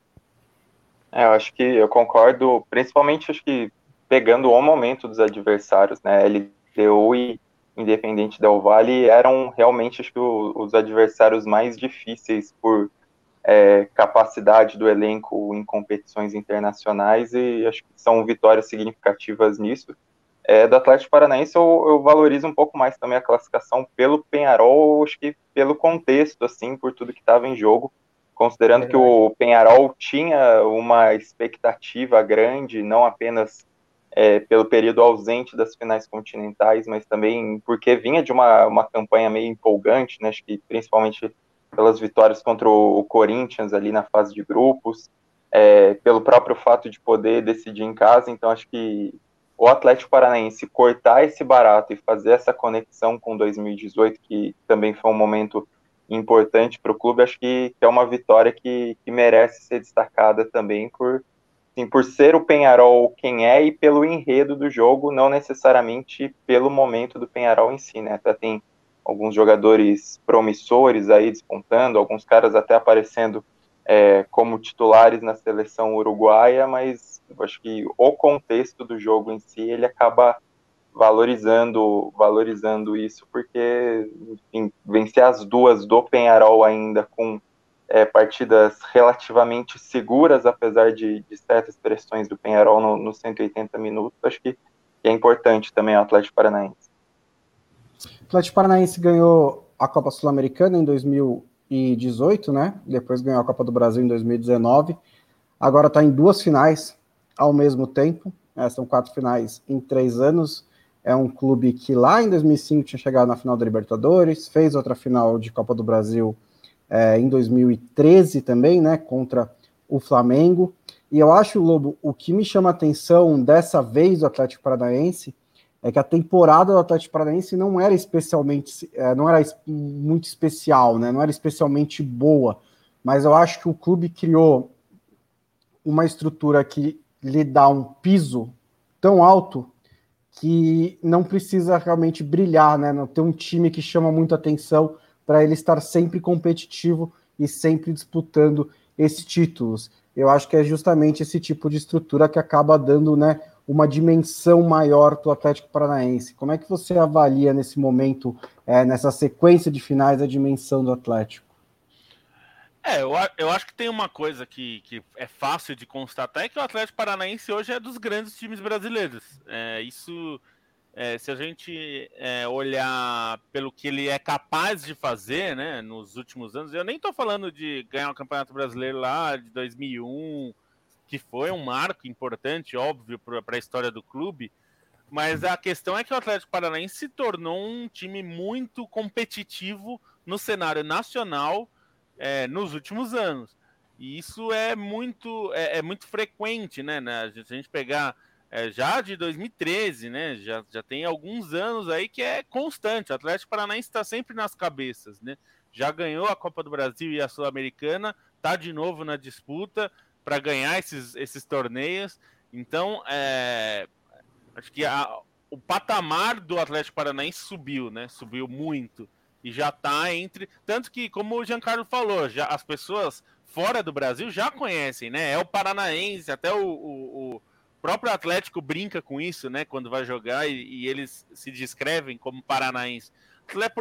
É, eu acho que eu concordo, principalmente acho que pegando o momento dos adversários, né? LDU e Independente Del Vale eram realmente acho que o, os adversários mais difíceis por é, capacidade do elenco em competições internacionais e acho que são vitórias significativas nisso. É, do Atlético Paranaense eu, eu, valorizo um pouco mais também a classificação pelo Penharol, acho que pelo contexto, assim, por tudo que estava em jogo, considerando é que o Penharol tinha uma expectativa grande, não apenas é, pelo período ausente das finais continentais, mas também porque vinha de uma, uma campanha meio empolgante, né, acho que principalmente pelas vitórias contra o Corinthians ali na fase de grupos, é, pelo próprio fato de poder decidir em casa, então acho que o Atlético Paranaense cortar esse barato e fazer essa conexão com 2018, que também foi um momento importante para o clube, acho que, que, é uma vitória que, que merece ser destacada também por, assim, por ser o Penharol quem é e pelo enredo do jogo, não necessariamente pelo momento do Penharol em si, né? Até tem alguns jogadores promissores aí despontando, alguns caras até aparecendo é, como titulares na seleção uruguaia, mas eu acho que o contexto do jogo em si ele acaba valorizando valorizando isso porque enfim, vencer as duas do Penharol ainda com é, partidas relativamente seguras apesar de, de certas pressões do Penharol nos no 180 minutos acho que é importante também o Atlético Paranaense. O Atlético Paranaense ganhou a Copa Sul-Americana em 2018 né depois ganhou a Copa do Brasil em 2019 agora está em duas finais ao mesmo tempo. É, são quatro finais em três anos. É um clube que lá em 2005 tinha chegado na final da Libertadores, fez outra final de Copa do Brasil é, em 2013 também, né, contra o Flamengo. E eu acho, Lobo, o que me chama a atenção dessa vez do Atlético Paranaense é que a temporada do Atlético Paranaense não era especialmente, é, não era muito especial, né? Não era especialmente boa, mas eu acho que o clube criou uma estrutura que lhe dá um piso tão alto que não precisa realmente brilhar, né? Não ter um time que chama muito atenção para ele estar sempre competitivo e sempre disputando esses títulos. Eu acho que é justamente esse tipo de estrutura que acaba dando, né, uma dimensão maior para o Atlético Paranaense. Como é que você avalia nesse momento, é, nessa sequência de finais, a dimensão do Atlético? É, eu, eu acho que tem uma coisa que, que é fácil de constatar, é que o Atlético Paranaense hoje é dos grandes times brasileiros. É, isso, é, se a gente é, olhar pelo que ele é capaz de fazer né, nos últimos anos, eu nem estou falando de ganhar o Campeonato Brasileiro lá de 2001, que foi um marco importante, óbvio, para a história do clube. Mas a questão é que o Atlético Paranaense se tornou um time muito competitivo no cenário nacional é, nos últimos anos. E isso é muito, é, é muito frequente, né? Se a gente pegar é, já de 2013, né? Já, já tem alguns anos aí que é constante. O Atlético Paranaense está sempre nas cabeças, né? Já ganhou a Copa do Brasil e a Sul-Americana, tá de novo na disputa para ganhar esses, esses torneios. Então, é, acho que a, o patamar do Atlético Paranaense subiu, né? Subiu muito. E já está entre. Tanto que, como o Giancarlo falou, já as pessoas fora do Brasil já conhecem, né? É o paranaense, até o, o, o próprio Atlético brinca com isso, né? Quando vai jogar e, e eles se descrevem como paranaense.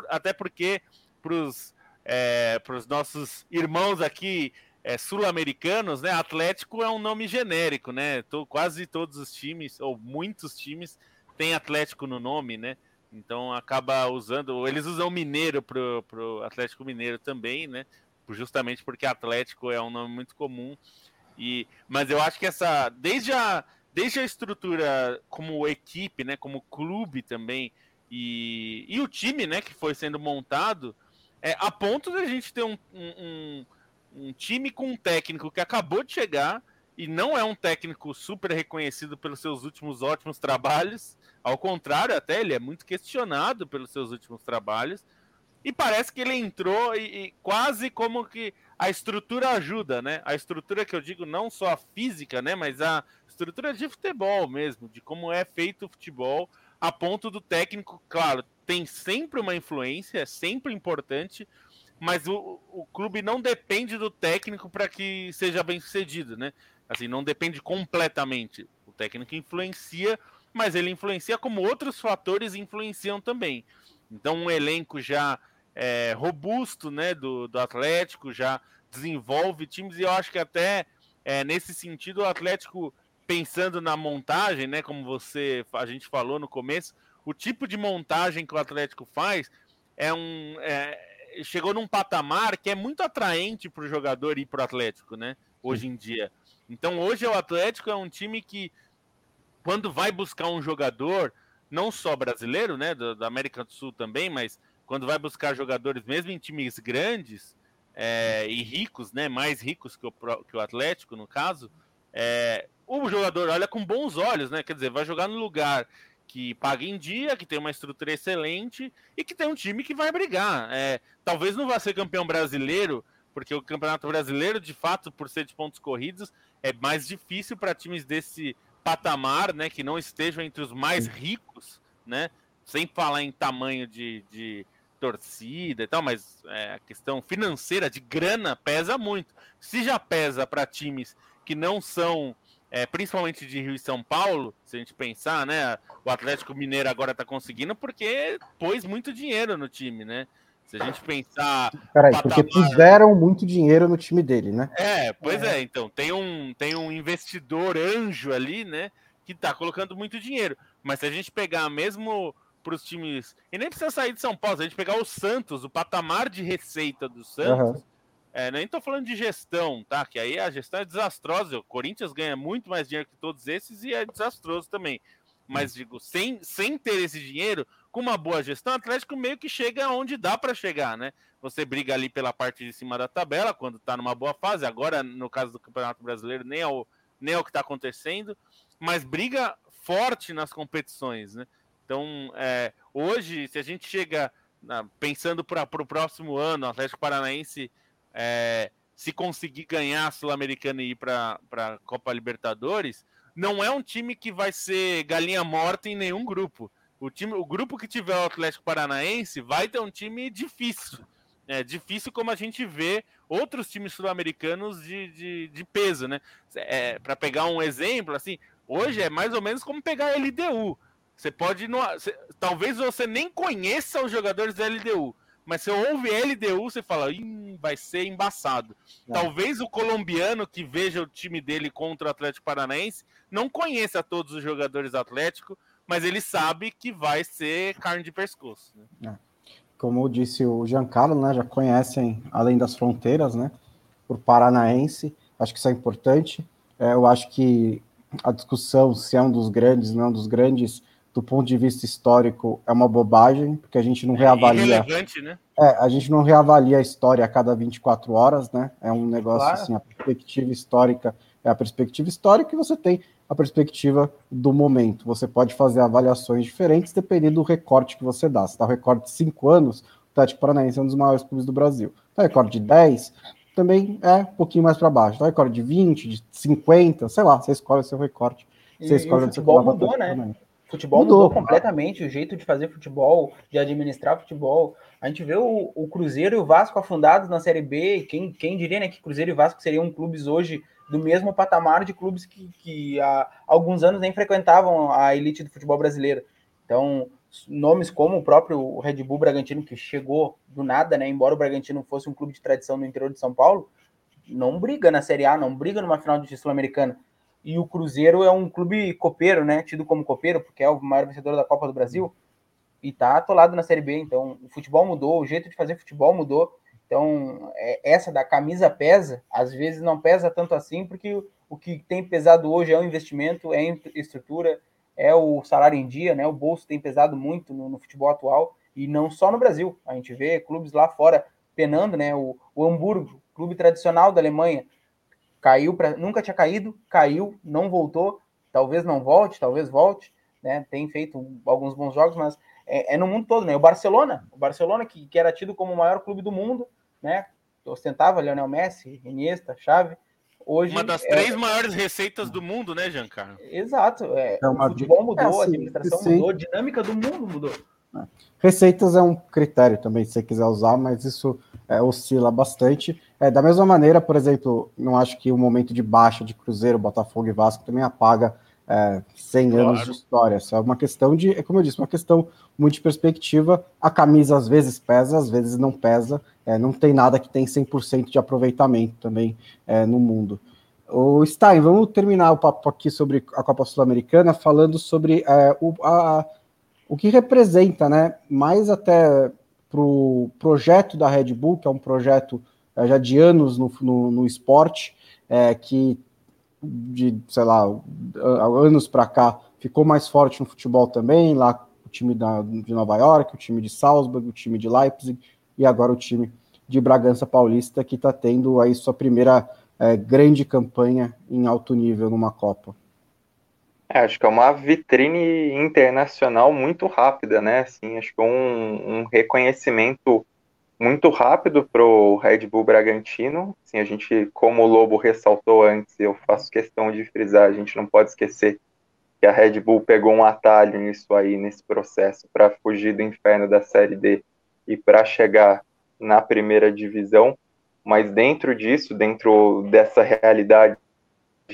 Até porque para os é, nossos irmãos aqui é, sul-americanos, né? Atlético é um nome genérico, né? Tô, quase todos os times, ou muitos times, têm Atlético no nome, né? Então acaba usando, eles usam Mineiro pro, pro Atlético Mineiro também, né? Justamente porque Atlético é um nome muito comum. E, mas eu acho que essa, desde a, desde a estrutura como equipe, né? Como clube também e, e o time, né? Que foi sendo montado, é, a ponto de a gente ter um, um, um time com um técnico que acabou de chegar e não é um técnico super reconhecido pelos seus últimos ótimos trabalhos. Ao contrário, até ele é muito questionado pelos seus últimos trabalhos. E parece que ele entrou e, e, quase como que a estrutura ajuda, né? A estrutura que eu digo não só a física, né? Mas a estrutura de futebol mesmo, de como é feito o futebol, a ponto do técnico, claro, tem sempre uma influência, é sempre importante, mas o, o clube não depende do técnico para que seja bem sucedido, né? Assim, não depende completamente. O técnico influencia, mas ele influencia como outros fatores influenciam também. Então, um elenco já é, robusto, né, do, do Atlético, já desenvolve times, e eu acho que até é, nesse sentido o Atlético, pensando na montagem, né, como você a gente falou no começo, o tipo de montagem que o Atlético faz é um. É, chegou num patamar que é muito atraente para o jogador ir para o Atlético, né? Hoje em dia. Então hoje o Atlético é um time que, quando vai buscar um jogador, não só brasileiro, né? Da, América do Sul também, mas quando vai buscar jogadores mesmo em times grandes é, e ricos, né? Mais ricos que o, que o Atlético, no caso, é, o jogador olha com bons olhos, né? Quer dizer, vai jogar no lugar que paga em dia, que tem uma estrutura excelente e que tem um time que vai brigar. É, talvez não vá ser campeão brasileiro, porque o Campeonato Brasileiro, de fato, por ser de pontos corridos, é mais difícil para times desse patamar, né, que não estejam entre os mais ricos, né, sem falar em tamanho de, de torcida e tal, mas é, a questão financeira de grana pesa muito. Se já pesa para times que não são é, principalmente de Rio e São Paulo, se a gente pensar, né? O Atlético Mineiro agora está conseguindo porque pôs muito dinheiro no time, né? Se a gente pensar. Peraí, patamar... porque puseram muito dinheiro no time dele, né? É, pois é. é, então tem um, tem um investidor anjo ali, né? Que tá colocando muito dinheiro. Mas se a gente pegar mesmo para os times. E nem precisa sair de São Paulo, se a gente pegar o Santos, o patamar de receita do Santos. Uhum é, nem estou falando de gestão, tá? Que aí a gestão é desastrosa. O Corinthians ganha muito mais dinheiro que todos esses e é desastroso também. Mas digo, sem, sem ter esse dinheiro, com uma boa gestão, o Atlético meio que chega onde dá para chegar, né? Você briga ali pela parte de cima da tabela quando está numa boa fase. Agora, no caso do Campeonato Brasileiro, nem é o, nem é o que está acontecendo, mas briga forte nas competições, né? Então, é, hoje, se a gente chega na, pensando para o próximo ano, o Atlético Paranaense é, se conseguir ganhar a Sul-Americana e ir para a Copa Libertadores, não é um time que vai ser galinha morta em nenhum grupo. O, time, o grupo que tiver o Atlético Paranaense vai ter um time difícil. É difícil como a gente vê outros times sul-americanos de, de, de, peso, né? É, Para pegar um exemplo, assim, hoje é mais ou menos como pegar a LDU. Você pode. Não, talvez você nem conheça os jogadores da LDU, mas se ouve LDU, você fala, vai ser embaçado. É. Talvez o colombiano que veja o time dele contra o Atlético Paranaense não conheça todos os jogadores do Atlético, mas ele sabe que vai ser carne de pescoço. Né? É. Como disse o Giancarlo, né, já conhecem além das fronteiras, né, por paranaense, acho que isso é importante. É, eu acho que a discussão se é um dos grandes, não é um dos grandes, do ponto de vista histórico, é uma bobagem, porque a gente não é reavalia. Né? É, a gente não reavalia a história a cada 24 horas, né? É um negócio claro. assim, a perspectiva histórica é a perspectiva histórica e você tem a perspectiva do momento. Você pode fazer avaliações diferentes dependendo do recorte que você dá. Se dá o recorte de 5 anos, o Atlético Paranaense é um dos maiores clubes do Brasil. Se dá recorte de 10, também é um pouquinho mais para baixo. Se dá recorte de 20, de 50, sei lá, você escolhe o seu recorte. Você e, escolhe o futebol mudou, né? Futebol mudou, mudou completamente o jeito de fazer futebol, de administrar futebol. A gente vê o, o, Cruzeiro e o Vasco afundados na Série B. Quem, quem diria né, que Cruzeiro e Vasco seriam clubes hoje do mesmo patamar de clubes que, que há alguns anos nem frequentavam a elite do futebol brasileiro. Então, nomes como o próprio Red Bull Bragantino, que chegou do nada, né? Embora o Bragantino fosse um clube de tradição no interior de São Paulo, não briga na Série A, não briga numa final de Sul-Americana e o Cruzeiro é um clube copeiro, né? Tido como copeiro, porque é o maior vencedor da Copa do Brasil e tá atolado na Série B. Então, o futebol mudou, o jeito de fazer futebol mudou. Então, é, essa da camisa pesa, às vezes não pesa tanto assim, porque o, que tem pesado hoje é o investimento, é a estrutura, é o salário em dia, né? O bolso tem pesado muito no, no futebol atual e não só no Brasil. A gente vê clubes lá fora penando, né? O, o Hamburgo, clube tradicional da Alemanha, caiu para nunca tinha caído, caiu, não voltou, talvez não volte, talvez volte, né? Tem feito alguns bons jogos, mas é, é no mundo todo, né? O Barcelona, o Barcelona que, que, era tido como o maior clube do mundo, né? Ostentava Lionel Messi, Iniesta, Xavi. Hoje uma das é... três maiores receitas do mundo, né, Giancarlo? Exato. É, é o futebol mudou, é assim, a administração sim. mudou, a dinâmica do mundo mudou. É. Receitas é um critério também, se você quiser usar, mas isso é, oscila bastante. É, da mesma maneira, por exemplo, não acho que o momento de baixa de Cruzeiro, Botafogo e Vasco também apaga é, 100 claro. anos de história. Isso é uma questão de, é como eu disse, uma questão muito de perspectiva. A camisa às vezes pesa, às vezes não pesa. É, não tem nada que tem 100% de aproveitamento também é, no mundo. O Stein, vamos terminar o papo aqui sobre a Copa Sul-Americana falando sobre é, o, a, o que representa, né, mais até para o projeto da Red Bull, que é um projeto é, já de anos no, no, no esporte, é, que de, sei lá, anos para cá ficou mais forte no futebol também, lá o time da, de Nova York, o time de Salzburg, o time de Leipzig e agora o time de Bragança Paulista, que está tendo aí sua primeira é, grande campanha em alto nível numa Copa. É, acho que é uma vitrine internacional muito rápida, né? Assim, acho que é um, um reconhecimento muito rápido para o Red Bull Bragantino. Assim, a gente, como o Lobo ressaltou antes, eu faço questão de frisar, a gente não pode esquecer que a Red Bull pegou um atalho nisso aí, nesse processo, para fugir do inferno da Série D e para chegar na primeira divisão. Mas dentro disso, dentro dessa realidade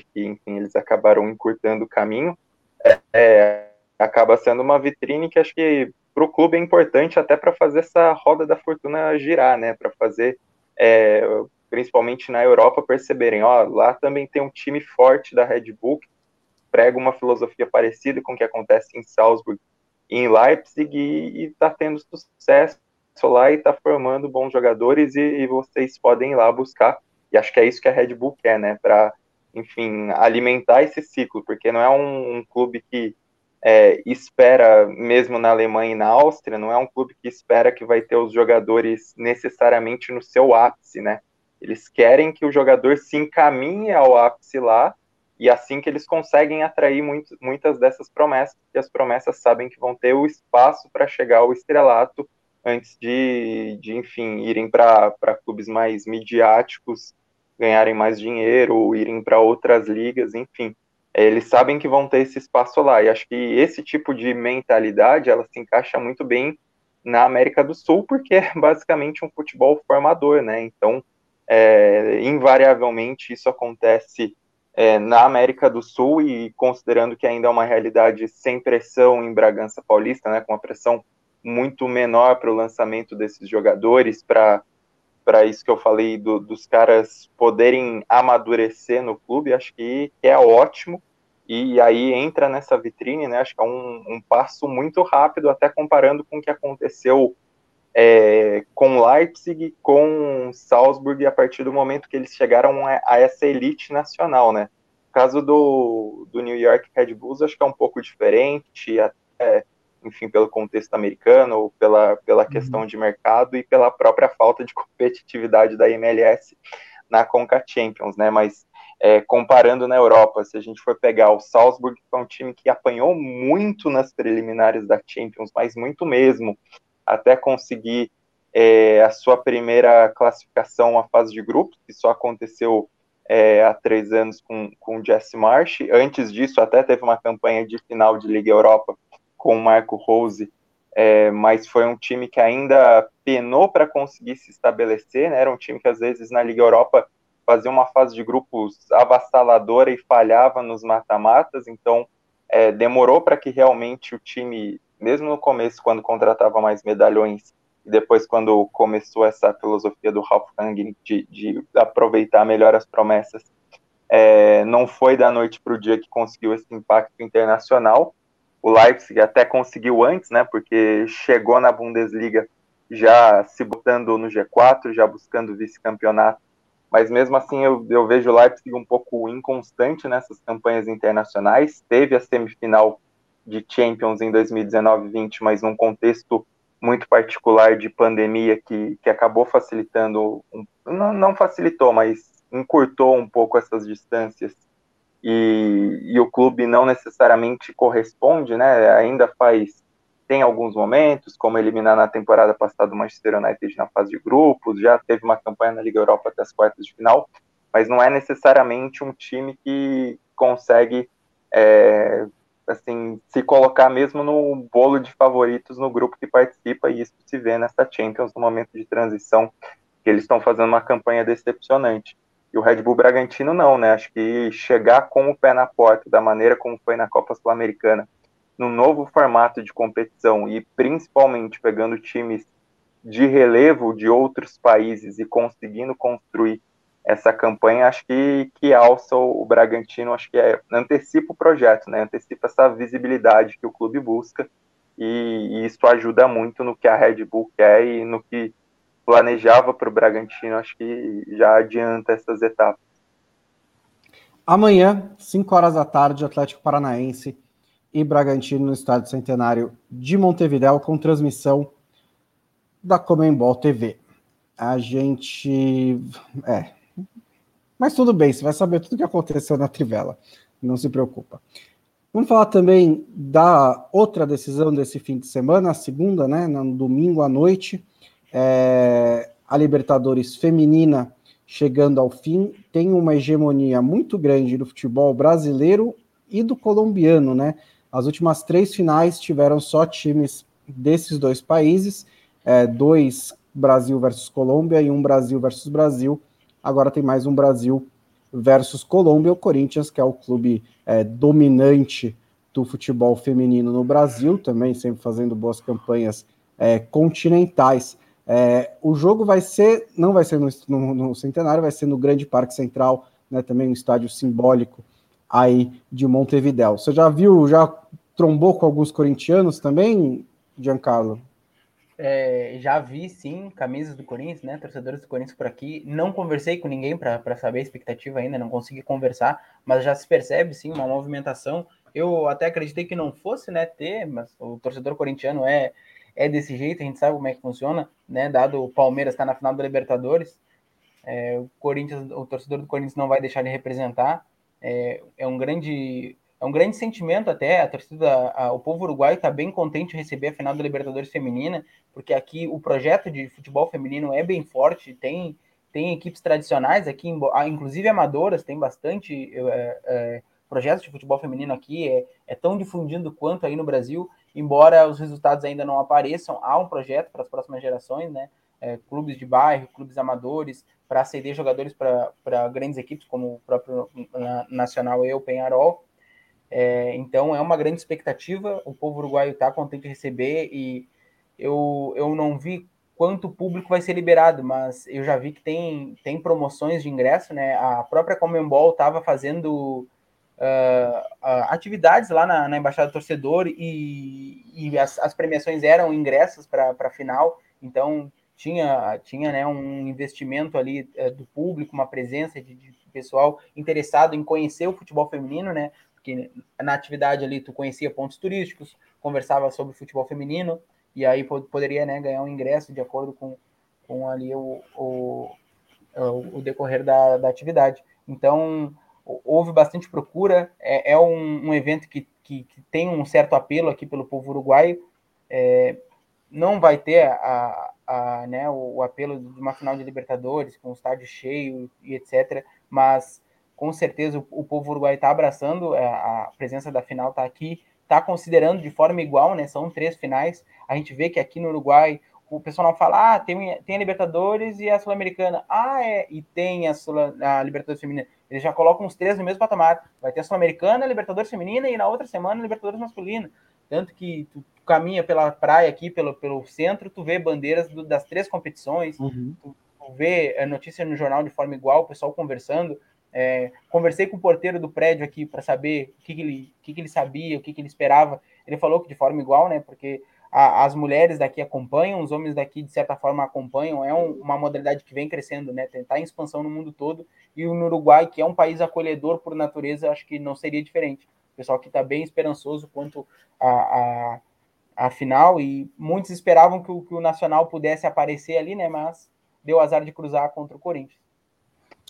que enfim, eles acabaram encurtando o caminho, é, é, acaba sendo uma vitrine que acho que para o clube é importante até para fazer essa roda da fortuna girar, né? Para fazer, é, principalmente na Europa, perceberem, ó, lá também tem um time forte da Red Bull que prega uma filosofia parecida com o que acontece em Salzburg e em Leipzig e está tendo sucesso lá e está formando bons jogadores e, e, vocês podem ir lá buscar. E acho que é isso que a Red Bull quer, né? Para enfim, alimentar esse ciclo, porque não é um, um clube que é, espera, mesmo na Alemanha e na Áustria, não é um clube que espera que vai ter os jogadores necessariamente no seu ápice, né? Eles querem que o jogador se encaminhe ao ápice lá, e assim que eles conseguem atrair muito, muitas dessas promessas, e as promessas sabem que vão ter o espaço para chegar ao estrelato antes de, de enfim, irem para clubes mais midiáticos, ganharem mais dinheiro, ou irem para outras ligas, enfim eles sabem que vão ter esse espaço lá. E acho que esse tipo de mentalidade ela se encaixa muito bem na América do Sul, porque é basicamente um futebol formador, né? Então, é, invariavelmente isso acontece é, na América do Sul e considerando que ainda é uma realidade sem pressão em Bragança Paulista, né? Com uma pressão muito menor para o lançamento desses jogadores, para para isso que eu falei do, dos caras poderem amadurecer no clube, acho que é ótimo. E aí entra nessa vitrine, né? Acho que é um, um passo muito rápido, até comparando com o que aconteceu é, com Leipzig, com Salzburg, a partir do momento que eles chegaram a, essa elite nacional, né? Caso do, do New York Red Bulls, acho que é um pouco diferente, até enfim, pelo contexto americano, pela, pela uhum. questão de mercado e pela própria falta de competitividade da MLS na Conca Champions, né? Mas é, comparando na Europa, se a gente for pegar o Salzburg, que é um time que apanhou muito nas preliminares da Champions, mas muito mesmo, até conseguir é, a sua primeira classificação à fase de grupos, que só aconteceu é, há três anos com, com o Jesse Marsh. Antes disso, até teve uma campanha de final de Liga Europa com o Marco Rose, é, mas foi um time que ainda penou para conseguir se estabelecer, né? Era um time que às vezes na Liga Europa fazia uma fase de grupos avassaladora e falhava nos mata-matas, então é, demorou para que realmente o time, mesmo no começo, quando contratava mais medalhões, e depois quando começou essa filosofia do Ralph Hanging de, de aproveitar melhor as promessas, é, não foi da noite para o dia que conseguiu esse impacto internacional, o Leipzig até conseguiu antes, né? Porque chegou na Bundesliga já se botando no G4, já buscando vice-campeonato. Mas mesmo assim eu, eu vejo o Leipzig um pouco inconstante nessas campanhas internacionais. Teve a semifinal de Champions em 2019-20, mas num contexto muito particular de pandemia que, que acabou facilitando, não, não facilitou, mas encurtou um pouco essas distâncias e, e, o clube não necessariamente corresponde, né? Ainda faz tem alguns momentos, como eliminar na temporada passada o Manchester United na fase de grupos, já teve uma campanha na Liga Europa até as quartas de final, mas não é necessariamente um time que consegue é, assim se colocar mesmo no bolo de favoritos no grupo que participa e isso se vê nessa Champions no momento de transição que eles estão fazendo uma campanha decepcionante. E o Red Bull Bragantino não, né? Acho que chegar com o pé na porta, da maneira como foi na Copa Sul-Americana, no novo formato de competição e principalmente pegando times de relevo de outros países e conseguindo construir essa campanha, acho que, que alça o Bragantino, acho que é, antecipa o projeto, né? Antecipa essa visibilidade que o clube busca e, e isso ajuda muito no que a Red Bull quer e no que planejava para o Bragantino, acho que já adianta essas etapas. Amanhã, 5 horas da tarde, Atlético Paranaense e Bragantino no Estádio Centenário de Montevidéu, com transmissão da Comembol TV. A gente. É. Mas tudo bem, você vai saber tudo o que aconteceu na Trivela. Não se preocupa. Vamos falar também da outra decisão desse fim de semana, a segunda, né? No domingo à noite é, a Libertadores feminina chegando ao fim, tem uma hegemonia muito grande do futebol brasileiro e do colombiano, né? As últimas três finais tiveram só times desses dois países, é, dois Brasil versus Colômbia e um Brasil versus Brasil. Agora tem mais um Brasil versus Colômbia, o Corinthians, que é o clube é, dominante do futebol feminino no Brasil, também sempre fazendo boas campanhas é, continentais. É, o jogo vai ser, não vai ser no, no, no, Centenário, vai ser no Grande Parque Central, né, também um estádio simbólico aí de Montevidéu. Você já viu, já trombou com alguns corintianos também, Giancarlo? É, já vi, sim, camisas do Corinthians, né, torcedores do Corinthians por aqui. Não conversei com ninguém para saber a expectativa ainda, não consegui conversar, mas já se percebe, sim, uma movimentação Eu até acreditei que não fosse, né, ter, mas o torcedor corintiano é, é desse jeito, a gente sabe como é que funciona, né? Dado o Palmeiras tá na final da Libertadores, é, o Corinthians, o torcedor do Corinthians não vai deixar de representar. É, é um grande é um grande sentimento até, a torcida, a, o povo uruguaio está bem contente de receber a final da Libertadores feminina, porque aqui o projeto de futebol feminino é bem forte, tem, tem equipes tradicionais aqui, ah, inclusive amadoras, tem bastante é, é, projetos de futebol feminino aqui, é, é tão difundido quanto aí no Brasil, embora os resultados ainda não apareçam, há um projeto para as próximas gerações, né? É, clubes de bairro, clubes amadores, para ceder jogadores para grandes equipes, como o próprio Nacional e o Penharol. É, então é uma grande expectativa, o povo uruguaio está contente de receber e eu, eu não vi quanto público vai ser liberado, mas eu já vi que tem, tem promoções de ingresso, né? A própria Comembol estava fazendo uh, atividades lá na, na, Embaixada do Torcedor e, e as, as premiações eram ingressos para a final, então tinha, tinha né, um investimento ali uh, do público, uma presença de, de pessoal interessado em conhecer o futebol feminino, né? Porque na atividade ali tu conhecia pontos turísticos, conversava sobre futebol feminino, e aí poderia né, ganhar um ingresso de acordo com, com ali o, o, o decorrer da, da atividade. Então, houve bastante procura, é, é um, um, evento que, que, que, tem um certo apelo aqui pelo povo uruguaio, é, não vai ter a, a, né, o, o, apelo de uma final de Libertadores, com o estádio cheio e etc., mas com certeza o, o povo uruguaio está abraçando, a, é, a, presença da final está aqui, está considerando de forma igual, né? São três finais. A gente vê que aqui no Uruguai o pessoal não fala, ah, tem, tem a Libertadores e a Sul-Americana. Ah, é, e tem a, Sul, a Libertadores Feminina. Eles já colocam os três no mesmo patamar. Vai ter a Sul-Americana, a Libertadores Feminina e na outra semana a Libertadores Masculina. Tanto que tu caminha pela praia aqui, pelo, pelo centro, tu vê bandeiras do, das três competições, uhum. tu, tu vê a notícia no jornal de forma igual, o pessoal conversando. É, conversei com o porteiro do prédio aqui para saber o que, que ele, o que, que ele sabia, o que, que ele esperava. Ele falou que de forma igual, né? Porque a, as mulheres daqui acompanham, os homens daqui, de certa forma, acompanham. É um, uma modalidade que vem crescendo, né? Está em expansão no mundo todo. E no Uruguai, que é um país acolhedor por natureza, acho que não seria diferente. O pessoal que está bem esperançoso quanto a, a, a, final. E muitos esperavam que o, que o Nacional pudesse aparecer ali, né? Mas deu azar de cruzar contra o Corinthians.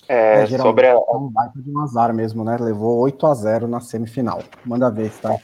É, é sobre a... É um baita de um azar mesmo, né? Levou 8 a 0 na semifinal. Manda ver, tá?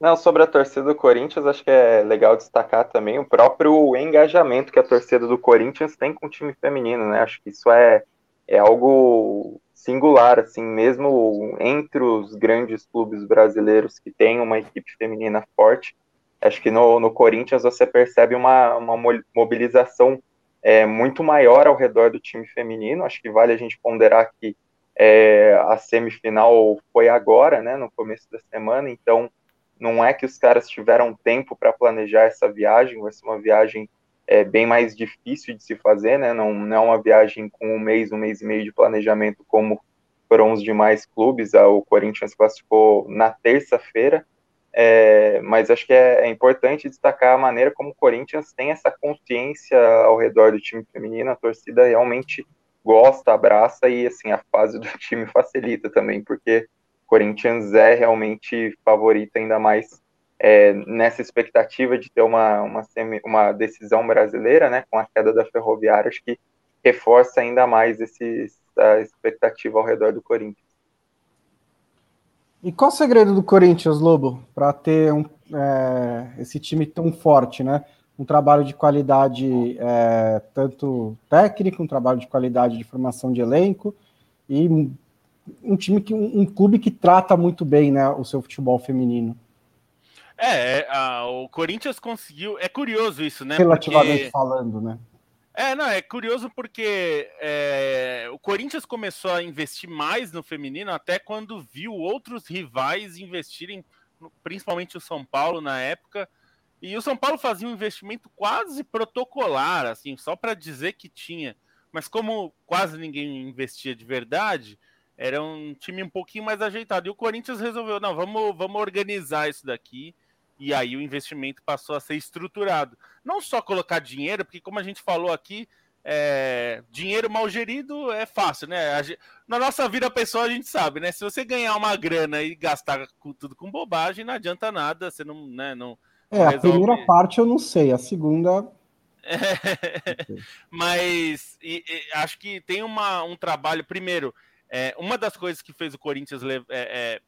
Não, sobre a torcida do Corinthians, acho que é legal destacar também o próprio engajamento que a torcida do Corinthians tem com o time feminino, né? Acho que isso é, é algo singular, assim, mesmo entre os grandes clubes brasileiros que têm uma equipe feminina forte. Acho que no, no Corinthians você percebe uma, uma mobilização é, muito maior ao redor do time feminino. Acho que vale a gente ponderar que é, a semifinal foi agora, né, no começo da semana, então não é que os caras tiveram tempo para planejar essa viagem, vai ser uma viagem é, bem mais difícil de se fazer, né, não, não é uma viagem com um mês, um mês e meio de planejamento como foram os demais clubes, o Corinthians classificou na terça-feira, é, mas acho que é, é, importante destacar a maneira como o Corinthians tem essa consciência ao redor do time feminino, a torcida realmente gosta, abraça e assim a fase do time facilita também, porque Corinthians é realmente favorito ainda mais é, nessa expectativa de ter uma, uma, semi, uma decisão brasileira, né, com a queda da Ferroviária, acho que reforça ainda mais esse, essa expectativa ao redor do Corinthians. E qual o segredo do Corinthians, Lobo, para ter um, é, esse time tão forte, né? Um trabalho de qualidade é, tanto técnico, um trabalho de qualidade de formação de elenco e um time que um, um clube que trata muito bem, né, o seu futebol feminino. É, é a, o Corinthians conseguiu. É curioso isso, né? Relativamente porque... falando, né? É, não, é curioso porque é, o Corinthians começou a investir mais no feminino até quando viu outros rivais investirem, principalmente o São Paulo na época. E o São Paulo fazia um investimento quase protocolar, assim, só para dizer que tinha. Mas como quase ninguém investia de verdade, era um time um pouquinho mais ajeitado. E o Corinthians resolveu, não, vamos, vamos organizar isso daqui e aí o investimento passou a ser estruturado. Não só colocar dinheiro, porque como a gente falou aqui, é, dinheiro mal gerido é fácil, né? Gente, na nossa vida pessoal a gente sabe, né? Se você ganhar uma grana e gastar tudo com bobagem, não adianta nada, você não, né, não É, a resolve... primeira parte eu não sei, a segunda é, mas e, e, acho que tem uma, um trabalho. Primeiro, é, uma das coisas que fez o Corinthians é, é,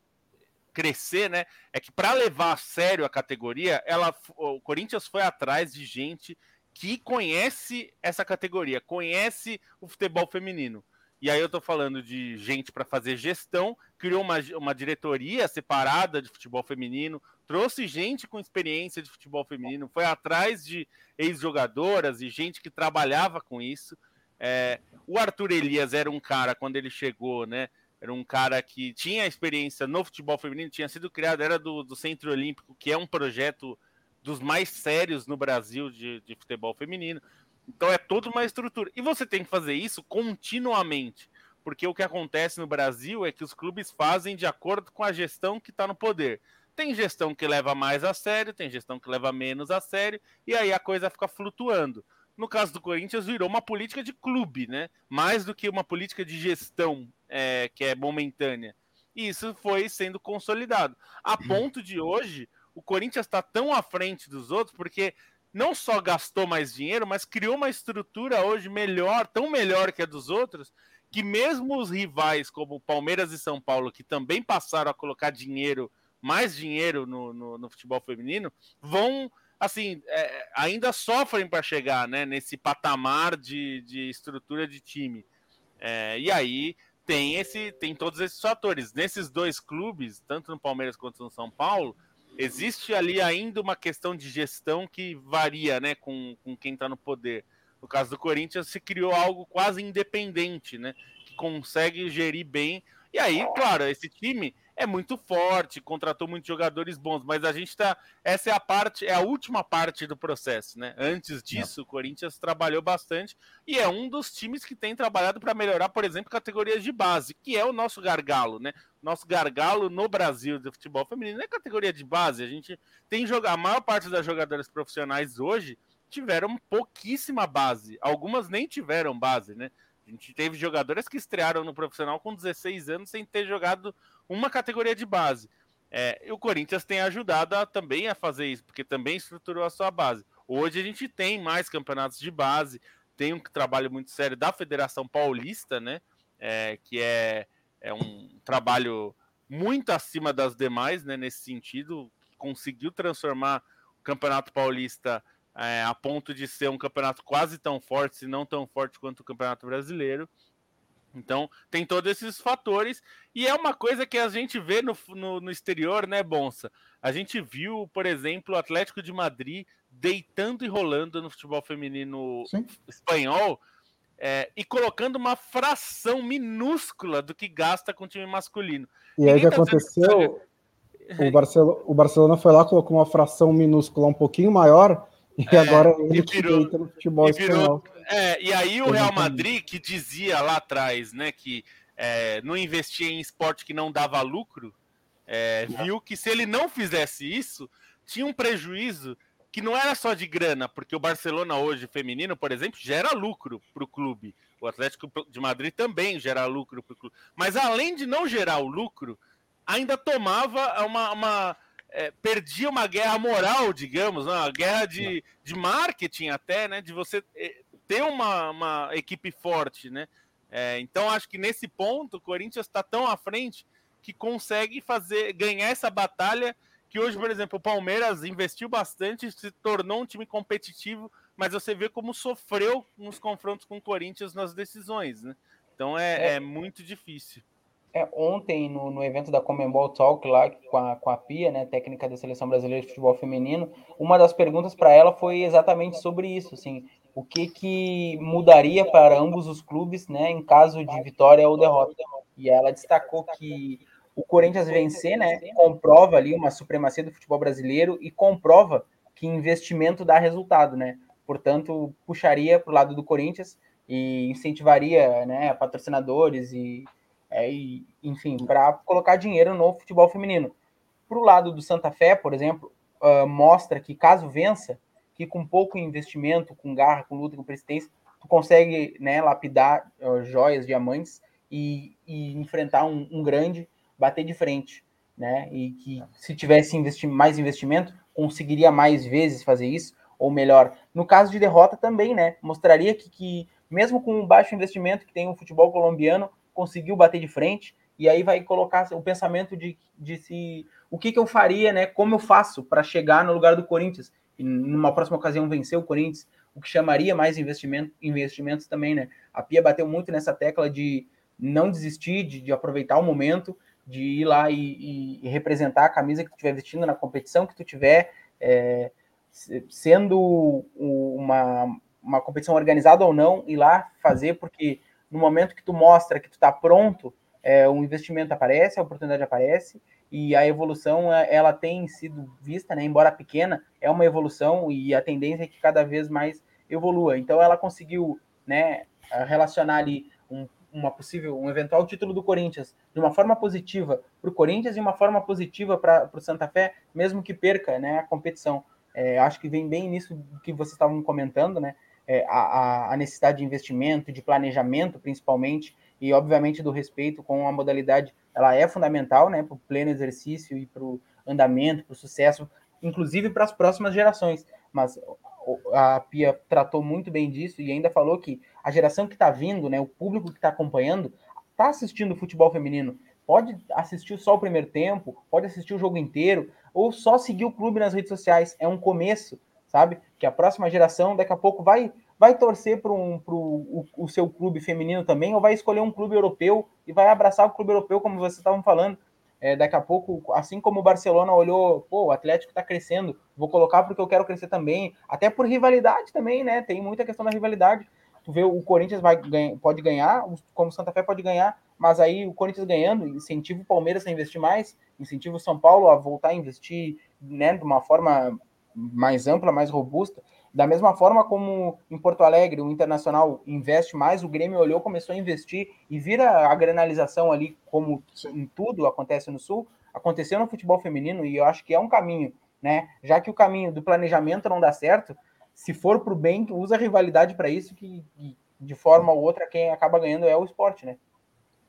crescer, né? É que para levar a sério a categoria, ela, o Corinthians foi atrás de gente que conhece essa categoria, conhece o futebol feminino. E aí eu tô falando de gente para fazer gestão, criou uma, uma diretoria separada de futebol feminino, trouxe gente com experiência de futebol feminino, foi atrás de ex-jogadoras e gente que trabalhava com isso. É, o Arthur Elias era um cara, quando ele chegou, né? Era um cara que tinha experiência no futebol feminino, tinha sido criado, era do, do Centro Olímpico, que é um projeto dos mais sérios no Brasil de, de futebol feminino. Então é toda uma estrutura. E você tem que fazer isso continuamente. Porque o que acontece no Brasil é que os clubes fazem de acordo com a gestão que está no poder. Tem gestão que leva mais a sério, tem gestão que leva menos a sério, e aí a coisa fica flutuando. No caso do Corinthians, virou uma política de clube, né? Mais do que uma política de gestão é, que é momentânea. E isso foi sendo consolidado. A ponto de hoje, o Corinthians está tão à frente dos outros porque não só gastou mais dinheiro, mas criou uma estrutura hoje melhor, tão melhor que a dos outros, que mesmo os rivais como Palmeiras e São Paulo, que também passaram a colocar dinheiro, mais dinheiro no, no, no futebol feminino, vão assim, é, ainda sofrem para chegar né, nesse patamar de, de estrutura de time. É, e aí tem esse tem todos esses fatores. Nesses dois clubes, tanto no Palmeiras quanto no São Paulo, existe ali ainda uma questão de gestão que varia, né, com, com quem está no poder. No caso do Corinthians, se criou algo quase independente, né, que consegue gerir bem. E aí, claro, esse time é muito forte, contratou muitos jogadores bons, mas a gente está. Essa é a parte, é a última parte do processo, né? Antes disso, o Corinthians trabalhou bastante e é um dos times que tem trabalhado para melhorar, por exemplo, categorias de base, que é o nosso gargalo, né? Nosso gargalo no Brasil de futebol feminino é categoria de base. A gente tem jogar, a maior parte das jogadoras profissionais hoje tiveram pouquíssima base, algumas nem tiveram base, né? A gente teve jogadoras que estrearam no profissional com 16 anos sem ter jogado uma categoria de base. É, o Corinthians tem ajudado a, também a fazer isso, porque também estruturou a sua base. Hoje a gente tem mais campeonatos de base, tem um trabalho muito sério da Federação Paulista, né? É, que é, é um trabalho muito acima das demais, né? Nesse sentido, conseguiu transformar o Campeonato Paulista é, a ponto de ser um campeonato quase tão forte, se não tão forte quanto o Campeonato Brasileiro. Então, tem todos esses fatores, e é uma coisa que a gente vê no, no, no, exterior, né, Bonsa? A gente viu, por exemplo, o Atlético de Madrid deitando e rolando no futebol feminino Sim. espanhol é, e colocando uma fração minúscula do que gasta com o time masculino. E aí o que tá aconteceu? O Barcelona, o Barcelona foi lá, colocou uma fração minúscula um pouquinho maior e é, agora ele virou, no futebol virou, é, e aí o Real Madrid, que dizia lá atrás, né, que é, não investia em esporte que não dava lucro, é, viu que se ele não fizesse isso, tinha um prejuízo que não era só de grana, porque o Barcelona hoje feminino, por exemplo, gera lucro para o clube. O Atlético de Madrid também gera lucro para o clube. Mas além de não gerar o lucro, ainda tomava uma, uma é, perdia uma guerra moral, digamos, né? uma guerra de, de marketing até, né? De você é, ter uma, uma equipe forte, né? É, então acho que nesse ponto o Corinthians está tão à frente que consegue fazer ganhar essa batalha que hoje, por exemplo, o Palmeiras investiu bastante, se tornou um time competitivo, mas você vê como sofreu nos confrontos com o Corinthians nas decisões, né? Então é, é. é muito difícil. É, ontem, no, no evento da Comembol Talk, lá com a, com a Pia, né, técnica da Seleção Brasileira de Futebol Feminino, uma das perguntas para ela foi exatamente sobre isso, assim, o que, que mudaria para ambos os clubes, né, em caso de vitória ou derrota. E ela destacou que o Corinthians vencer, né, comprova ali uma supremacia do futebol brasileiro e comprova que investimento dá resultado, né? Portanto, puxaria para o lado do Corinthians e incentivaria, né, patrocinadores e é, e, enfim, para colocar dinheiro no futebol feminino. Para o lado do Santa Fé, por exemplo, uh, mostra que caso vença, que com pouco investimento, com garra, com luta, com persistência, tu consegue né, lapidar uh, joias, diamantes e, e enfrentar um, um, grande, bater de frente, né? E que se tivesse investi mais investimento, conseguiria mais vezes fazer isso, ou melhor, no caso de derrota também, né? Mostraria que, que mesmo com um baixo investimento que tem o futebol colombiano, conseguiu bater de frente, e aí vai colocar o pensamento de, de se o que, que eu faria, né? Como eu faço para chegar no lugar do Corinthians e numa próxima ocasião vencer o Corinthians, o que chamaria mais investimento, investimentos também, né? A Pia bateu muito nessa tecla de não desistir, de, de aproveitar o momento, de ir lá e, e, representar a camisa que tu estiver vestindo na competição que tu tiver, é, sendo uma, uma competição organizada ou não, ir lá fazer, porque no momento que tu mostra que tu está pronto, é, o investimento aparece, a oportunidade aparece, e a evolução é, ela tem sido vista, né, embora pequena, é uma evolução e a tendência é que cada vez mais evolua. Então ela conseguiu né, relacionar ali um, uma possível, um eventual título do Corinthians de uma forma positiva para o Corinthians e uma forma positiva para o Santa Fé, mesmo que perca né, a competição. É, acho que vem bem nisso que vocês estavam comentando, né? É, a, a necessidade de investimento, de planejamento, principalmente, e obviamente do respeito com a modalidade, ela é fundamental, né, para o pleno exercício e para o andamento, para o sucesso, inclusive para as próximas gerações. Mas a Pia tratou muito bem disso e ainda falou que a geração que está vindo, né, o público que está acompanhando, está assistindo o futebol feminino. Pode assistir só o primeiro tempo, pode assistir o jogo inteiro, ou só seguir o clube nas redes sociais. É um começo, sabe? Que a próxima geração daqui a pouco vai vai torcer para um, o, o seu clube feminino também, ou vai escolher um clube europeu e vai abraçar o clube europeu, como vocês estavam falando. É, daqui a pouco, assim como o Barcelona olhou, pô, o Atlético está crescendo, vou colocar porque eu quero crescer também, até por rivalidade também, né? Tem muita questão da rivalidade. Tu vê o Corinthians vai pode ganhar, como o Santa Fé pode ganhar, mas aí o Corinthians ganhando, incentiva o Palmeiras a investir mais, incentiva o São Paulo a voltar a investir né, de uma forma mais ampla, mais robusta. Da mesma forma como em Porto Alegre o Internacional investe mais, o Grêmio olhou, começou a investir e vira a granalização ali, como em tudo acontece no Sul, aconteceu no futebol feminino e eu acho que é um caminho, né? Já que o caminho do planejamento não dá certo, se for para o bem, usa a rivalidade para isso, que de forma ou outra quem acaba ganhando é o esporte, né?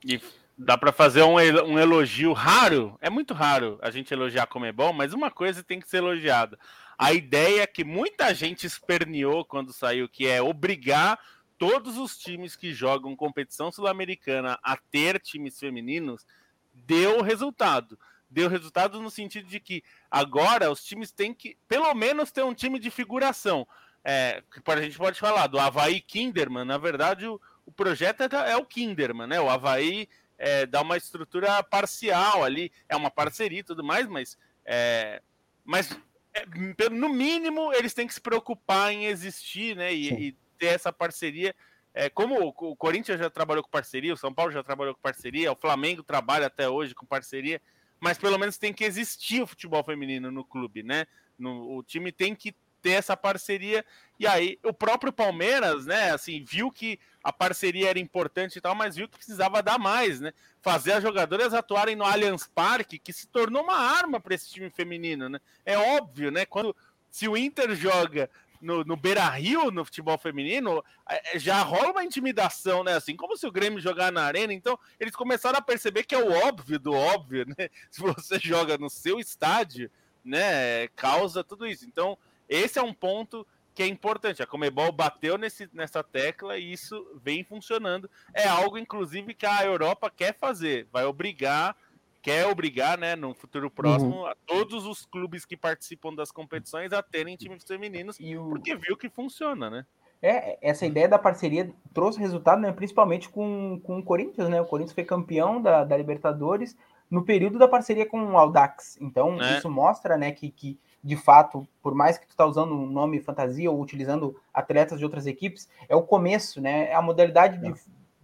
E dá para fazer um, um elogio raro, é muito raro a gente elogiar como é bom, mas uma coisa tem que ser elogiada a ideia que muita gente esperneou quando saiu, que é obrigar todos os times que jogam competição sul-americana a ter times femininos, deu resultado. Deu resultado no sentido de que agora os times têm que, pelo menos, ter um time de figuração. É, a gente pode falar do Havaí Kinderman, na verdade, o, o projeto é, é, o Kinderman, né? O Havaí é, dá uma estrutura parcial ali, é uma parceria e tudo mais, mas, é, mas é, no mínimo, eles têm que se preocupar em existir, né? E, e ter essa parceria. É, como o Corinthians já trabalhou com parceria, o São Paulo já trabalhou com parceria, o Flamengo trabalha até hoje com parceria, mas pelo menos tem que existir o futebol feminino no clube, né? No, o time tem que ter essa parceria. E aí, o próprio Palmeiras, né, assim, viu que a parceria era importante e tal, mas viu que precisava dar mais, né? Fazer as jogadoras atuarem no Allianz Parque, que se tornou uma arma para esse time feminino, né? É óbvio, né? Quando se o Inter joga no, no Beira Rio, no futebol feminino, é, já rola uma intimidação, né? Assim como se o Grêmio jogar na arena, então eles começaram a perceber que é o óbvio do óbvio, né? Se você joga no seu estádio, né? Causa tudo isso. Então, esse é um ponto que é importante. A Comebol bateu nesse, nessa tecla e isso vem funcionando. É algo, inclusive, que a Europa quer fazer. Vai obrigar, quer obrigar, né, no futuro próximo, uhum. a todos os clubes que participam das competições a terem times femininos, o... porque viu que funciona, né? É, essa ideia da parceria trouxe resultado, né, principalmente com, com o Corinthians, né? O Corinthians foi campeão da, da Libertadores no período da parceria com o Audax. Então, é. isso mostra, né, que, que de fato, por mais que tu tá usando um nome fantasia ou utilizando atletas de outras equipes, é o começo, né? É a modalidade de,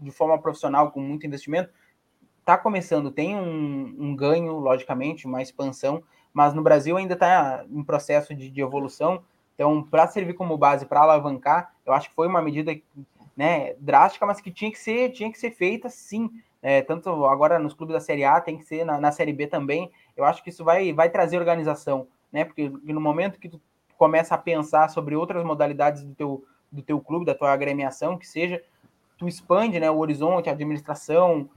de forma profissional, com muito investimento, tá começando, tem um, um ganho, logicamente, uma expansão, mas no Brasil ainda está em processo de, de evolução. Então, para servir como base para alavancar, eu acho que foi uma medida né, drástica, mas que tinha que ser, tinha que ser feita sim. É, tanto agora nos clubes da Série A, tem que ser na, na Série B também. Eu acho que isso vai, vai trazer organização né? Porque no momento que tu começa a pensar sobre outras modalidades do teu, do teu clube, da tua agremiação, que seja, tu expande né, o horizonte, a administração,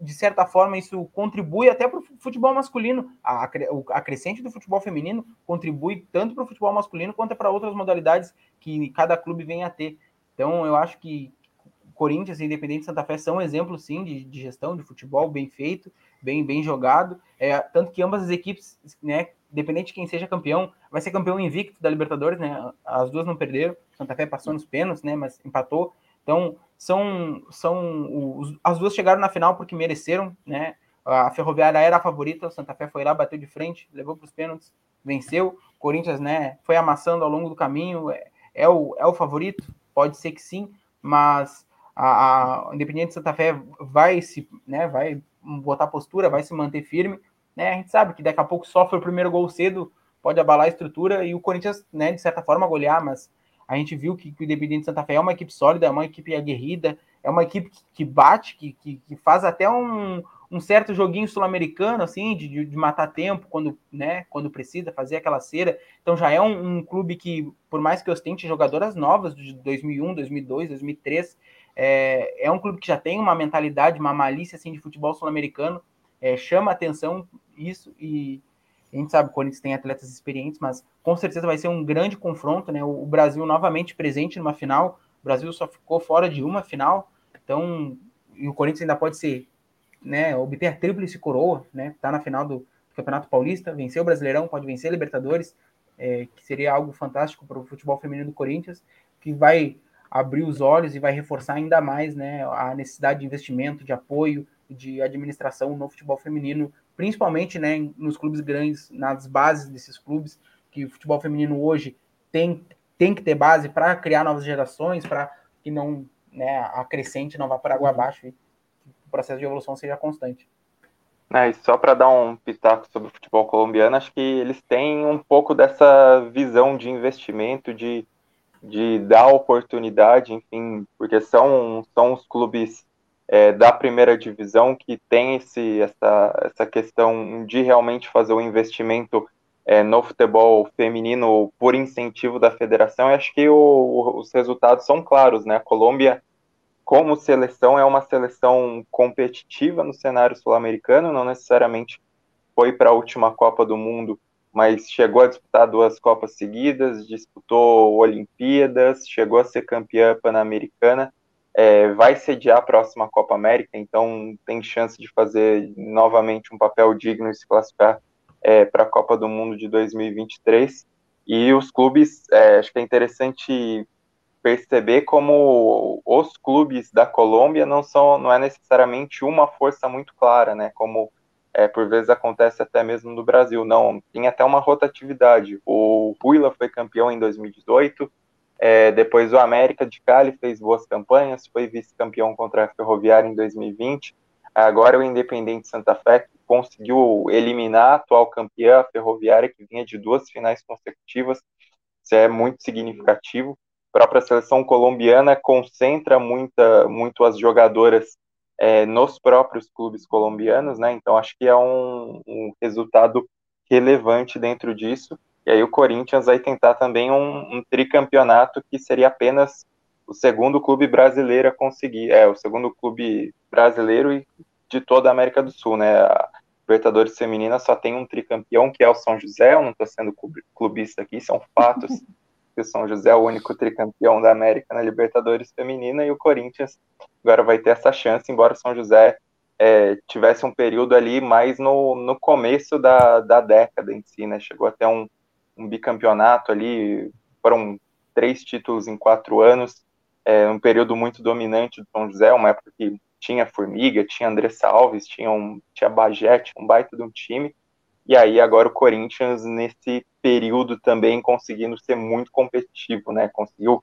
de certa forma, isso contribui até para o futebol masculino. A, a crescente do futebol feminino contribui tanto para o futebol masculino quanto para outras modalidades que cada clube vem a ter. Então, eu acho que Corinthians e Independente Santa Fé são exemplos, sim, de, de, gestão de futebol bem feito, bem, bem jogado. É, tanto que ambas as equipes, né, independente de quem seja campeão, vai ser campeão invicto da Libertadores, né? As duas não perderam. Santa Fé passou nos pênaltis, né? Mas empatou. Então, são, são os, as duas chegaram na final porque mereceram, né? A Ferroviária era a favorita, o Santa Fé foi lá, bateu de frente, levou para os pênaltis, venceu. Corinthians, né, foi amassando ao longo do caminho, é, é, o, é o favorito, pode ser que sim, mas a, a Independente Santa Fé vai se, né, vai botar postura, vai se manter firme, né? A gente sabe que daqui a pouco sofre o primeiro gol cedo, pode abalar a estrutura e o Corinthians, né, de certa forma golear, mas a gente viu que, que o Independente Santa Fé é uma equipe sólida, é uma equipe aguerrida, é uma equipe que, que bate, que, que, que, faz até um, um certo joguinho sul-americano, assim, de, de, matar tempo quando, né, quando precisa, fazer aquela cera. Então já é um, um, clube que, por mais que ostente jogadoras novas de 2001, 2002, 2003, é, é um clube que já tem uma mentalidade, uma malícia assim, de futebol sul-americano, é, chama atenção isso e a gente sabe que o Corinthians tem atletas experientes, mas com certeza vai ser um grande confronto, né? O Brasil novamente presente numa final. O Brasil só ficou fora de uma final, então e o Corinthians ainda pode ser, né? Obter a tríplice coroa, né? Tá na final do, Campeonato Paulista, vencer o Brasileirão, pode vencer a Libertadores, é, que seria algo fantástico para o futebol feminino do Corinthians, que vai abrir os olhos e vai reforçar ainda mais, né? A necessidade de investimento, de apoio, de administração no futebol feminino principalmente né, nos clubes grandes, nas bases desses clubes, que o futebol feminino hoje tem, tem que ter base para criar novas gerações, para que não né, a crescente não vá para água abaixo e o processo de evolução seja constante. É, e só para dar um pitaco sobre o futebol colombiano, acho que eles têm um pouco dessa visão de investimento, de, de dar oportunidade, enfim, porque são, são os clubes é, da primeira divisão que tem esse, essa, essa questão de realmente fazer o um investimento é, no futebol feminino por incentivo da federação, e acho que o, os resultados são claros, né? A Colômbia, como seleção, é uma seleção competitiva no cenário sul-americano, não necessariamente foi para a última Copa do Mundo, mas chegou a disputar duas Copas seguidas, disputou Olimpíadas, chegou a ser campeã pan-americana é, vai sediar a próxima Copa América, então tem chance de fazer novamente um papel digno e se classificar é, para a Copa do Mundo de 2023. E os clubes, é, acho que é interessante perceber como os clubes da Colômbia não são, não é necessariamente uma força muito clara, né? Como é, por vezes acontece até mesmo no Brasil. Não, tem até uma rotatividade. O Huila foi campeão em 2018, é, depois o América de Cali fez boas campanhas, foi vice-campeão contra a Ferroviária em 2020. Agora o Independente Santa Fé conseguiu eliminar a atual campeã, a Ferroviária, que vinha de duas finais consecutivas. Isso é muito significativo. A própria seleção colombiana concentra muita, muito as jogadoras é, nos próprios clubes colombianos, né? Então acho que é um, um resultado relevante dentro disso. E aí o Corinthians vai tentar também um, um tricampeonato que seria apenas o segundo clube brasileiro a conseguir, é, o segundo clube brasileiro e de toda a América do Sul, né? A Libertadores Feminina só tem um tricampeão, que é o São José, eu não estou sendo clubista aqui, são fatos que o São José é o único tricampeão da América na Libertadores Feminina e o Corinthians agora vai ter essa chance, embora o São José é, tivesse um período ali mais no, no começo da, da década em si, né? Chegou até um, um bicampeonato ali, foram três títulos em quatro anos, é, um período muito dominante do São José, uma época que tinha Formiga, tinha Andressa Alves, tinha, um, tinha Bajete, um baita de um time, e aí agora o Corinthians nesse período também conseguindo ser muito competitivo, né, conseguiu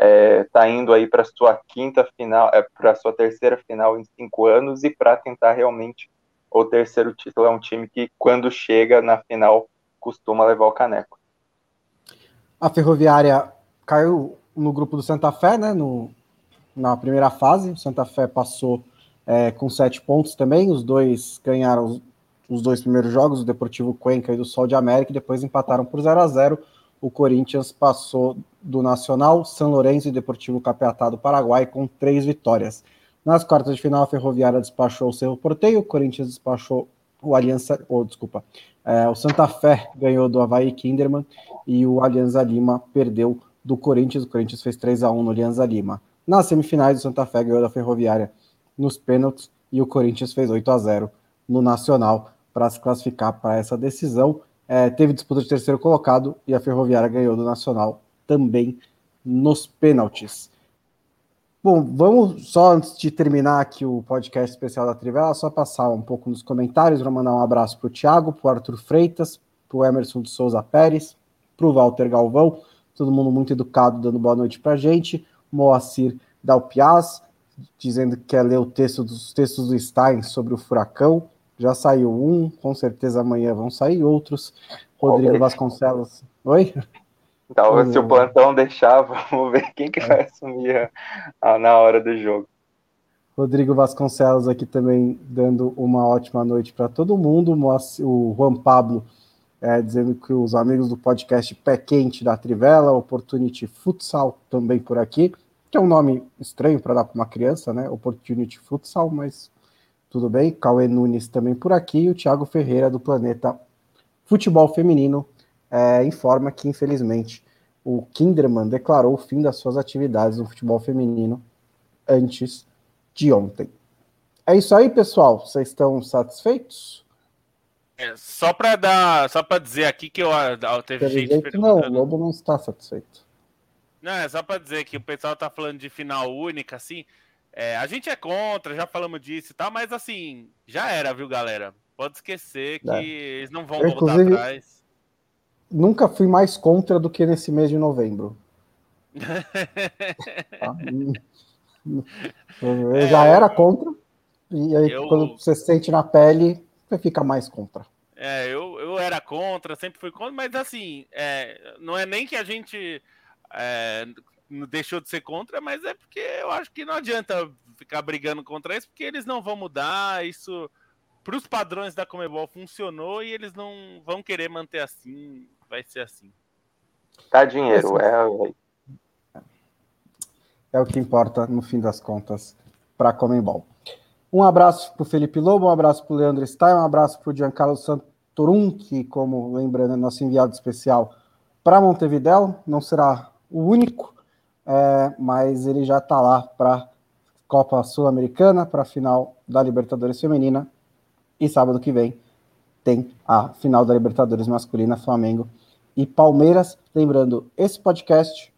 é, tá indo aí para sua quinta final, é, para sua terceira final em cinco anos e para tentar realmente o terceiro título. É um time que quando chega na final costuma levar o caneco. A Ferroviária caiu no grupo do Santa Fé, né? No, na primeira fase. O Santa Fé passou é, com sete pontos também. Os dois ganharam os, os, dois primeiros jogos, o Deportivo Cuenca e do Sol de América, e depois empataram por 0 a 0 O Corinthians passou do Nacional, São Lourenço e Deportivo Capiatá do Paraguai com três vitórias. Nas quartas de final, a Ferroviária despachou o Cerro Porteio, o Corinthians despachou o Aliança, ou oh, desculpa, é, o Santa Fé ganhou do Havaí Kinderman e o Alianza Lima perdeu do Corinthians. O Corinthians fez 3 a 1 no Alianza Lima. Nas semifinais, o Santa Fé ganhou da Ferroviária nos pênaltis e o Corinthians fez 8 a 0 no Nacional para se classificar para essa decisão. É, teve disputa de terceiro colocado e a Ferroviária ganhou do Nacional também nos pênaltis. Bom, vamos só antes de terminar aqui o podcast especial da Trivela, só passar um pouco nos comentários, para mandar um abraço para o Thiago, para o Arthur Freitas, para o Emerson de Souza Pérez, para o Walter Galvão, todo mundo muito educado, dando boa noite para a gente, Moacir Dalpiaz, dizendo que quer ler o texto dos textos do Stein sobre o furacão, já saiu um, com certeza amanhã vão sair outros, Rodrigo Vasconcelos, oi? Então, se o plantão deixar, vamos ver quem que vai assumir a, a, na hora do jogo. Rodrigo Vasconcelos aqui também dando uma ótima noite para todo mundo. O Juan Pablo é, dizendo que os amigos do podcast Pé Quente da Trivela, Opportunity Futsal também por aqui, que é um nome estranho para dar para uma criança, né? Opportunity Futsal, mas tudo bem. Cauê Nunes também por aqui e o Thiago Ferreira do Planeta Futebol Feminino é, informa que, infelizmente, o Kinderman declarou o fim das suas atividades no futebol feminino antes de ontem. É isso aí, pessoal. Vocês estão satisfeitos? É, só para dar, só para dizer aqui que eu, eu teve Pelo gente jeito, Não, o Lobo não está satisfeito. Não, é só para dizer que o pessoal tá falando de final única, assim. É, a gente é contra, já falamos disso e tal, mas assim, já era, viu, galera? Pode esquecer que é. eles não vão eu, voltar atrás nunca fui mais contra do que nesse mês de novembro. tá? Eu já era contra, e aí eu... quando você sente na pele, você fica mais contra. É, eu, eu era contra, sempre fui contra, mas assim, é, não é nem que a gente é, deixou de ser contra, mas é porque eu acho que não adianta ficar brigando contra isso, porque eles não vão mudar, isso para os padrões da Comebol funcionou e eles não vão querer manter assim vai ser assim. Tá dinheiro, é, é. É o que importa no fim das contas para Comembol. Um abraço para o Felipe Lobo, um abraço para o Leandro Stein, um abraço para o Giancarlo Santorum, que, como lembrando, é nosso enviado especial para Montevideo. Não será o único, é, mas ele já está lá para Copa Sul-Americana, para a final da Libertadores Feminina. E sábado que vem tem a final da Libertadores Masculina, Flamengo e Palmeiras. Lembrando, esse podcast,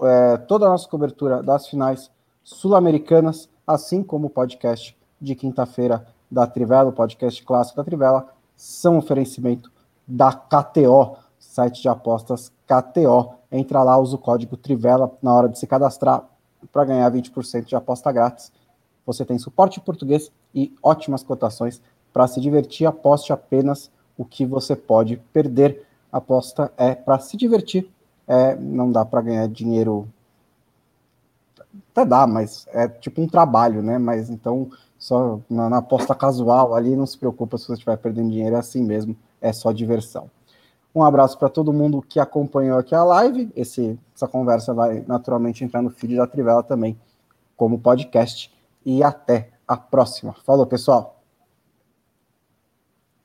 é, toda a nossa cobertura das finais sul-americanas, assim como o podcast de quinta-feira da Trivela, o podcast clássico da Trivela, são oferecimento da KTO, site de apostas KTO. Entra lá, usa o código Trivela na hora de se cadastrar para ganhar 20% de aposta grátis. Você tem suporte português e ótimas cotações para se divertir. Aposte apenas o que você pode perder aposta é para se divertir, é, não dá para ganhar dinheiro. Até dá, mas é tipo um trabalho, né? Mas então, só na, na aposta casual ali, não se preocupa se você estiver perdendo dinheiro, é assim mesmo, é só diversão. Um abraço para todo mundo que acompanhou aqui a live. Esse, essa conversa vai naturalmente entrar no feed da Trivela também, como podcast. E até a próxima. Falou, pessoal!